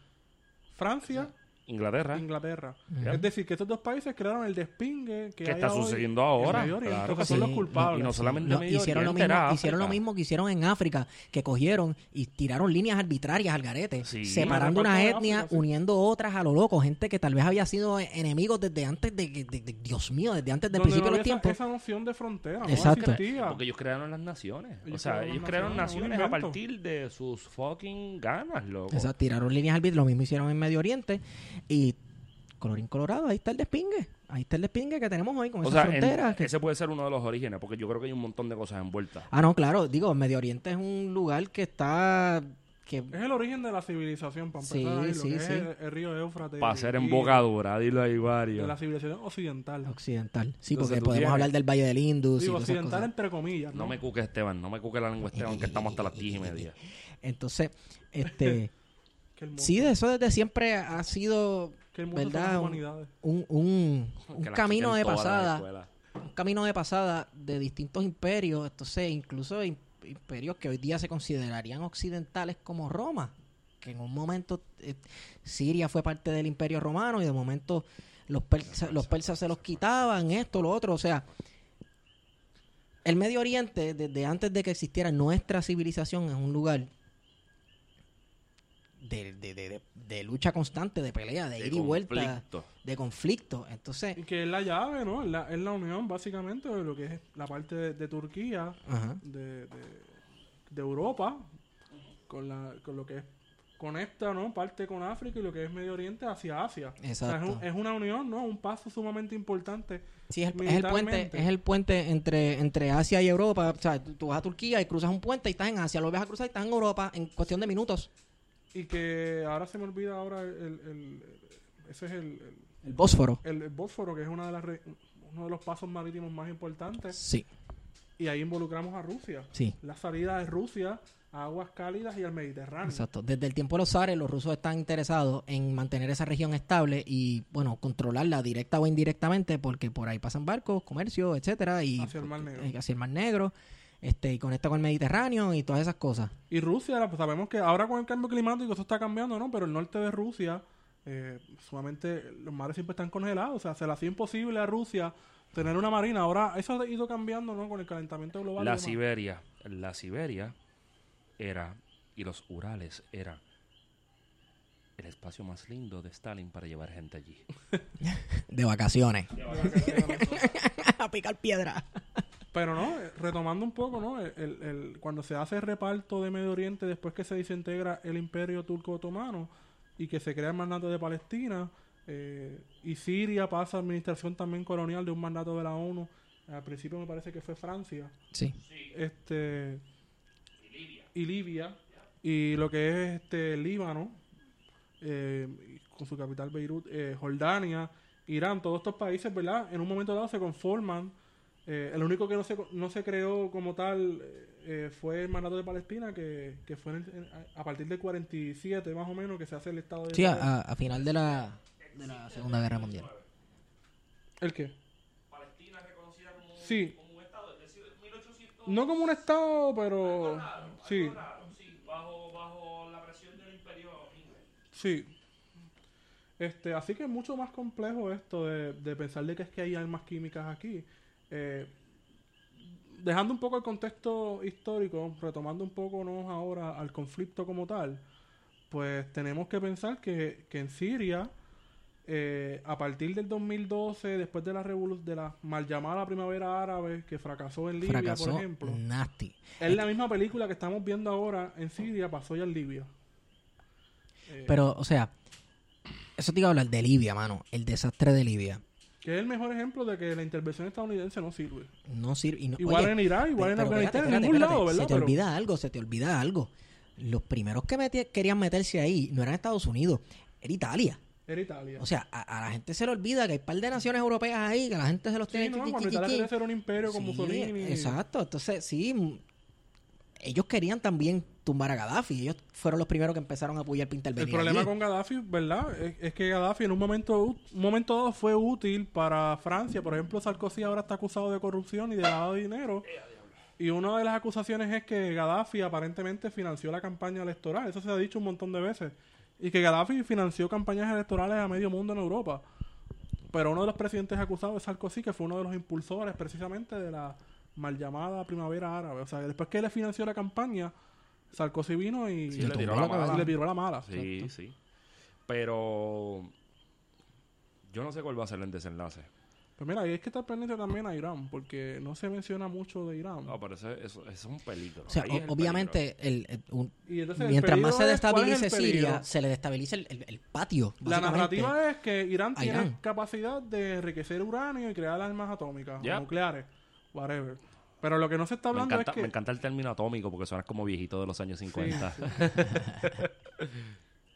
Francia, Inglaterra. Es decir, que estos dos países crearon el despingue que ¿Qué hay está hoy sucediendo en ahora? Oriente, Claro que son sí. los culpables. Y no solamente Medio hicieron, lo mismo, hicieron lo mismo que hicieron en África, que cogieron y tiraron líneas arbitrarias al garete, Sí. separando una etnia, África, sí. uniendo otras a lo loco, gente que tal vez había sido enemigos desde antes de, que- de- de- Dios mío, desde antes del Donde principio no de los esa- tiempos. Esa, noción de frontera, ¿no? Exacto. existía. Porque ellos crearon las naciones. o sea, crearon ellos crearon naciones, a partir de sus fucking ganas, loco. Exacto, tiraron líneas al lo mismo hicieron en Medio Oriente y colorín colorado, ahí está el despingue, ahí está el despingue que tenemos hoy con O esas sea, en- fronteras. que- ese puede ser uno de los orígenes, porque yo creo que hay un montón de cosas envueltas. Ah, no, claro, digo, Medio Oriente es un lugar que está... que Es el origen de la civilización, para Sí, lo sí, es sí. el, el río Éufrates. Para ser embocadura, dilo ahí De varios. la civilización occidental. occidental. Sí, Entonces, porque podemos tienes- hablar del Valle del Indus Digo, occidental cosas. entre comillas, ¿no? No me cuque Esteban, no me cuque la lengua Esteban, que estamos hasta las 10 y media. Entonces, este... Qué hermoso. sí, de eso desde siempre ha sido, ¿verdad? Un, un, un- un Que las camino de pasada. un camino de pasada de distintos imperios, entonces incluso im- imperios que hoy día se considerarían occidentales como Roma, que en un momento eh, Siria fue parte del imperio romano y de momento los, persa- los persas se los quitaban, esto, lo otro, o sea, el Medio Oriente, desde antes de que existiera nuestra civilización, es un lugar de, de- de- de- de lucha constante, de pelea, de, De ir y vuelta, de conflicto. Entonces, Y que es la llave, ¿no? Es la, es la unión, básicamente, de lo que es la parte de, de Turquía, ajá. de, de, de Europa, con, la, con lo que es conecta, ¿no? Parte con África y lo que es Medio Oriente hacia Asia. O sea, es, Exacto. un- es una unión, ¿no? Un paso sumamente importante. Sí, es, el- es el puente, es el puente entre, entre Asia y Europa. O sea, tú, tú vas a Turquía y cruzas un puente y estás en Asia, lo ves a cruzar y estás en Europa en cuestión de minutos. Y que ahora se me olvida ahora el... el- el- ese es el, el, El Bósforo. el Bósforo, que es una de las re- uno de los pasos marítimos más importantes. Sí, Y ahí involucramos a Rusia. sí. La salida de Rusia a aguas cálidas y al Mediterráneo. Exacto. Desde el tiempo de los zares, los rusos están interesados en mantener esa región estable y, bueno, controlarla directa o indirectamente, porque por ahí pasan barcos, comercio, etcétera, y Hacia el Mar Negro. eh, hacia el Mar Negro, este, y conecta con el Mediterráneo y todas esas cosas. Y Rusia, pues sabemos que ahora con el cambio climático eso está cambiando, ¿no? Pero el norte de Rusia, eh, sumamente, los mares siempre están congelados. O sea, se le hacía imposible a Rusia tener una marina. Ahora, eso ha ido cambiando, ¿no? Con el calentamiento global. La. Siberia, la Siberia era, y los Urales era el espacio más lindo de Stalin para llevar gente allí. De vacaciones. a picar piedra. Pero no, eh, retomando un poco, ¿no? El, el- el- cuando se hace el reparto de Medio Oriente después que se desintegra el imperio turco-otomano y que se crea el mandato de Palestina eh, y Siria pasa a administración también colonial de un mandato de la ONU, al principio me parece que fue Francia, Sí. este y Libia y lo que es este Líbano eh, con su capital Beirut, eh, Jordania, Irán, todos estos países, ¿verdad? En un momento dado se conforman. Eh, el único que no se, no se creó como tal eh, fue el mandato de Palestina, que, que fue en el- en- a partir del 47 más o menos que se hace el Estado de Sí, a, Israel. a- a final de la, de la Segunda Guerra Mundial. ¿El qué? Sí. No como un Estado, pero... Sí. bajo, bajo la presión del imperio Sí. Este, así que es mucho más complejo esto de, de pensar de que es que hay armas químicas aquí. Eh, dejando un poco el contexto histórico, retomando un poco ¿no? ahora al conflicto como tal, pues tenemos que pensar que, que en Siria, eh, a partir del 2012, después de la de la mal llamada primavera árabe que fracasó en Libia, Fracasó por ejemplo, nasty. es la misma película que estamos viendo ahora en Siria, pasó ya en Libia. Eh, Pero, o sea, eso te iba a hablar de Libia, mano. El desastre de Libia. Que es el mejor ejemplo de que la intervención estadounidense no sirve. No sirve. y no- Igual oye, en Irak, igual en Afganistán, en ningún lado. ¿verdad? Se te Pero- olvida algo, se te olvida algo. Los primeros que querían meterse ahí no eran Estados Unidos, era Italia. Era Italia. O sea, a, a la gente se le olvida que hay un par de naciones europeas ahí, que la gente se los sí, tiene ¿no? Cuando Italia quería ser un imperio con Sí, Mussolini. Exacto, entonces sí, ellos querían también tumbar a Gaddafi, ellos fueron los primeros que empezaron a apoyar para El problema allí. con Gaddafi, ¿verdad? Es, es que Gaddafi en un momento un momento dado fue útil para Francia. Por ejemplo, Sarkozy ahora está acusado de corrupción y de lavado de dinero. Y una de las acusaciones es que Gaddafi aparentemente financió la campaña electoral. Eso se ha dicho un montón de veces. Y que Gaddafi financió campañas electorales a medio mundo en Europa. Pero uno de los presidentes acusados es Sarkozy, que fue uno de los impulsores precisamente de la mal llamada primavera árabe. O sea, después que le financió la campaña, Sarkozy vino y, Sí, y le tiró la mala. le tiró la mala. Sí, sí. Pero yo no sé cuál va a ser el desenlace. Pues mira, y hay que estar pendiente también a Irán, porque no se menciona mucho de Irán. No, pero eso, eso- eso es un peligro. O sea, Ahí o- es el obviamente, el, el- un- Y entonces el mientras más se es- ¿cuál es destabilice? Siria, se le destabiliza el, el- el patio. La narrativa es que Irán tiene Irán. capacidad de enriquecer uranio y crear armas atómicas, o nucleares, whatever. Pero lo que no se está hablando encanta, es que... me encanta el término atómico porque suena como viejito de los años 50.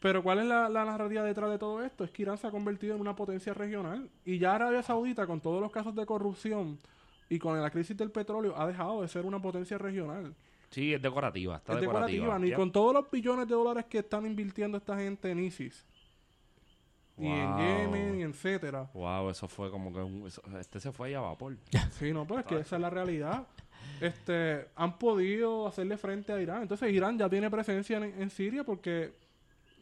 Pero ¿cuál es la, la narrativa detrás de todo esto? Es que Irán se ha convertido en una potencia regional y ya Arabia Saudita, con todos los casos de corrupción y con la crisis del petróleo, ha dejado de ser una potencia regional. Sí, es decorativa. Está es decorativa. decorativa, ni Ya. con todos los billones de dólares que están invirtiendo esta gente en ISIS. Y en. Yemen y etcétera. Wow, eso fue como que un- eso- este se fue ahí a vapor. Sí, no, pues es que esa es la realidad. Este, han podido hacerle frente a Irán. Entonces Irán ya tiene presencia en, en Siria porque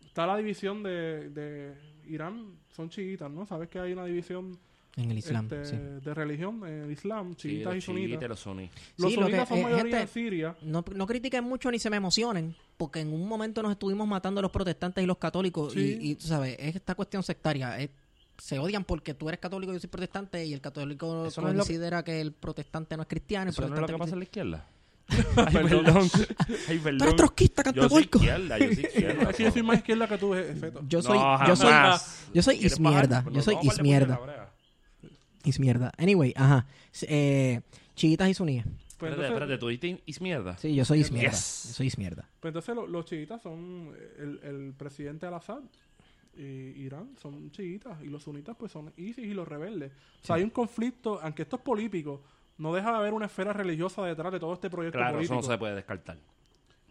está la división de, de Irán, son chiitas, ¿no? Sabes que hay una división En el Islam, este, sí. de religión, en el Islam, Sí, chiitas los y sunitas. los suní. Los Sí, lo sunitas que- son eh, mayoría gente- en Siria. No, no critiquen mucho ni se me emocionen, porque en un momento nos estuvimos matando a los protestantes y los católicos. Sí. Y, y, tú sabes, es esta cuestión sectaria. es- se odian porque tú eres católico y yo soy protestante, y el católico Eso no es lo- considera que el protestante no es cristiano. el ¿Eso no es lo que pasa en la izquierda? Ay, perdón. Ay, perdón. Tú eres trotskista, Yo soy cantapuerco. izquierda, yo soy izquierda. Así yo soy más izquierda que tú, Feto. Yo soy, No, yo soy, yo soy ¿Quieres ismierda, yo soy ismierda. Ismierda. Anyway, ajá, eh, chiitas y suníes. Pues Espérate, entonces, espérate, ¿tú dijiste ismierda? Sí, yo soy ismierda, Yes. yo soy ismierda. pues entonces lo- los chiitas son el, el presidente Al-Assad y Irán son chiitas y los sunitas pues son ISIS y los rebeldes. O sea, hay un conflicto, aunque esto es político, no deja de haber una esfera religiosa detrás de todo este proyecto Claro, eso político. no se puede descartar.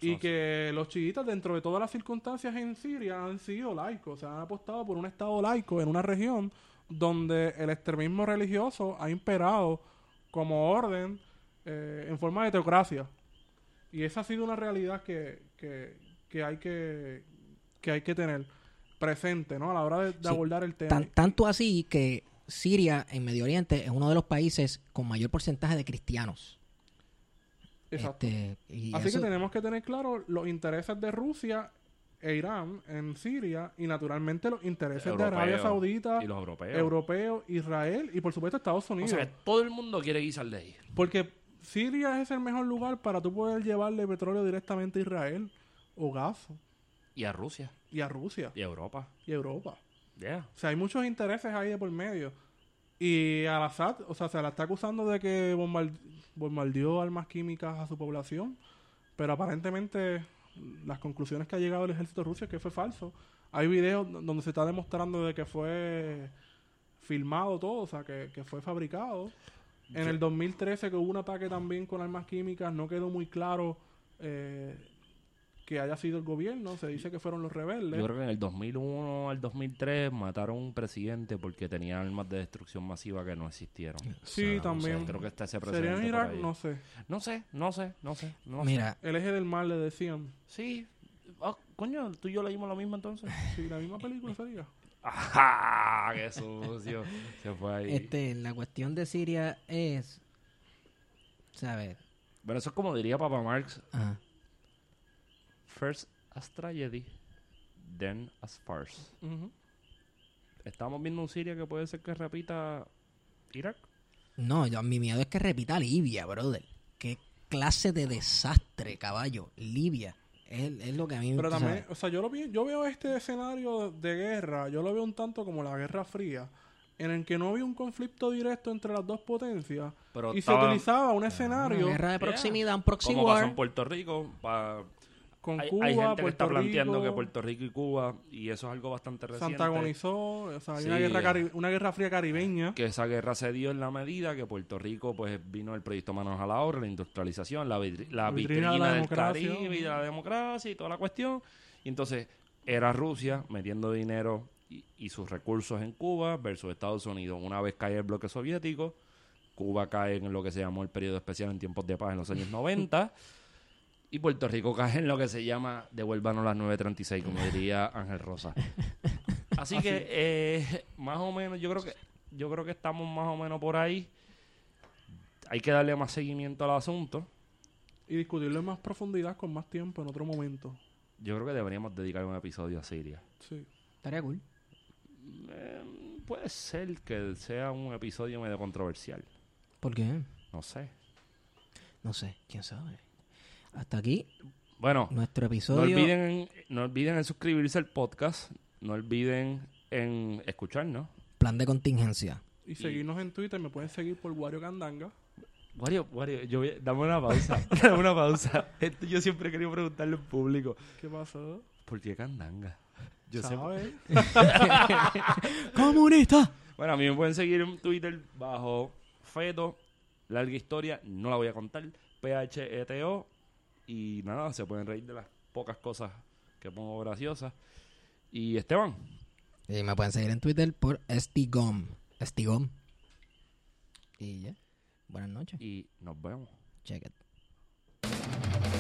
Y que los chiitas, dentro de todas las circunstancias en Siria, han sido laicos. O sea, han apostado por un Estado laico en una región donde el extremismo religioso ha imperado como orden eh, en forma de teocracia. Y esa ha sido una realidad que, que, que hay que que hay que tener presente, ¿no? A la hora de, de Sí. abordar el tema. Tan- tanto así que Siria en Medio Oriente es uno de los países con mayor porcentaje de cristianos. Exacto. Este, y Así eso- que tenemos que tener claro los intereses de Rusia e Irán en Siria y naturalmente los intereses de Arabia Saudita, y los europeos. europeos, Israel y por supuesto Estados O Unidos. sea, que todo el mundo quiere guisar de ahí. Porque Siria es el mejor lugar para tú poder llevarle petróleo directamente a Israel o gas Y a Rusia. y a Rusia Y a Europa. y a Europa. Yeah. O sea, hay muchos intereses ahí de por medio. Y Al-Assad, o sea, se la está acusando de que bombard- bombardeó armas químicas a su población, pero aparentemente las conclusiones que ha llegado el ejército ruso es que fue falso. Hay videos donde se está demostrando de que fue filmado todo, o sea, que, que fue fabricado. En el 2013 que hubo un ataque también con armas químicas, no quedó muy claro eh, que haya sido el gobierno, se dice que fueron los rebeldes. Yo creo que en el 2001 al 2003 mataron a un presidente porque tenía armas de destrucción masiva que no existieron. Sí, también. creo que está ese ¿Sería precedente en Irak? No sé. No sé, no sé, no sé. no sé. Mira, El eje del mal le decían. Sí. Ah, coño, tú y yo leímos lo mismo entonces. Sí, la misma película sería. ¡Ajá! ¡Qué sucio! Se fue ahí. este, la cuestión de Siria es, ¿sabes? Pero eso es como diría Papa Marx: Ajá. First as tragedy, then as farce. Estamos viendo un Siria que puede ser que repita Irak. No, yo, mi miedo es que repita Libia, brother. Qué clase de desastre, caballo. Libia. Es, es lo que a mí Pero tú también, sabes. o sea, yo, lo vi, yo veo este escenario de guerra, yo lo veo un tanto como la Guerra Fría, en el que no había un conflicto directo entre las dos potencias Pero y estaba- se utilizaba un Una escenario guerra de Yeah. proximidad, un proxy Como pasó war. en Puerto Rico. pa- con hay, Cuba, hay gente que está planteando que Puerto Rico y Cuba, y eso es algo bastante se reciente, antagonizó, o sea, hay Sí, una, guerra cari- una guerra fría caribeña. que esa guerra se dio en la medida que Puerto Rico pues vino el proyecto Manos a la Obra, la industrialización, la, vitri- la La vitrina vitrina, de la del. Caribe y de la democracia y toda la cuestión. Y entonces era Rusia metiendo dinero y, y sus recursos en Cuba versus Estados Unidos. Una vez cae el bloque soviético, Cuba cae en lo que se llamó el periodo especial en tiempos de paz en los años 90. Y Puerto Rico cae en lo que se llama Devuélvanos las 936, como diría Ángel Rosa. Así que, eh, más o menos, yo creo que yo creo que estamos más o menos por ahí. Hay que darle más seguimiento al asunto. Y discutirlo en más profundidad con más tiempo en otro momento. Yo creo que deberíamos dedicar un episodio a Siria. Sí. Estaría cool. Eh, puede ser que sea un episodio medio controversial. ¿Por qué? No sé. No sé, quién sabe. Hasta aquí Bueno, nuestro no episodio. olviden, no olviden en suscribirse al podcast. No olviden en escucharnos. Plan de contingencia. Y seguirnos en Twitter, me pueden seguir por Wario Candanga. Wario, Wario, yo voy- dame una pausa. dame una pausa. Esto yo siempre he querido preguntarle en público. ¿Qué pasó? ¿Por qué candanga? Yo sé. ¿Sabes? ¡Comunista! Bueno, a mí me pueden seguir en Twitter bajo Feto. Larga historia, no la voy a contar. PHETO. Y nada, se pueden reír de las pocas cosas que pongo graciosas. Y Esteban, Y me pueden seguir en Twitter por Estigom. Estigom. Y ya. Buenas noches. y nos vemos. Check it.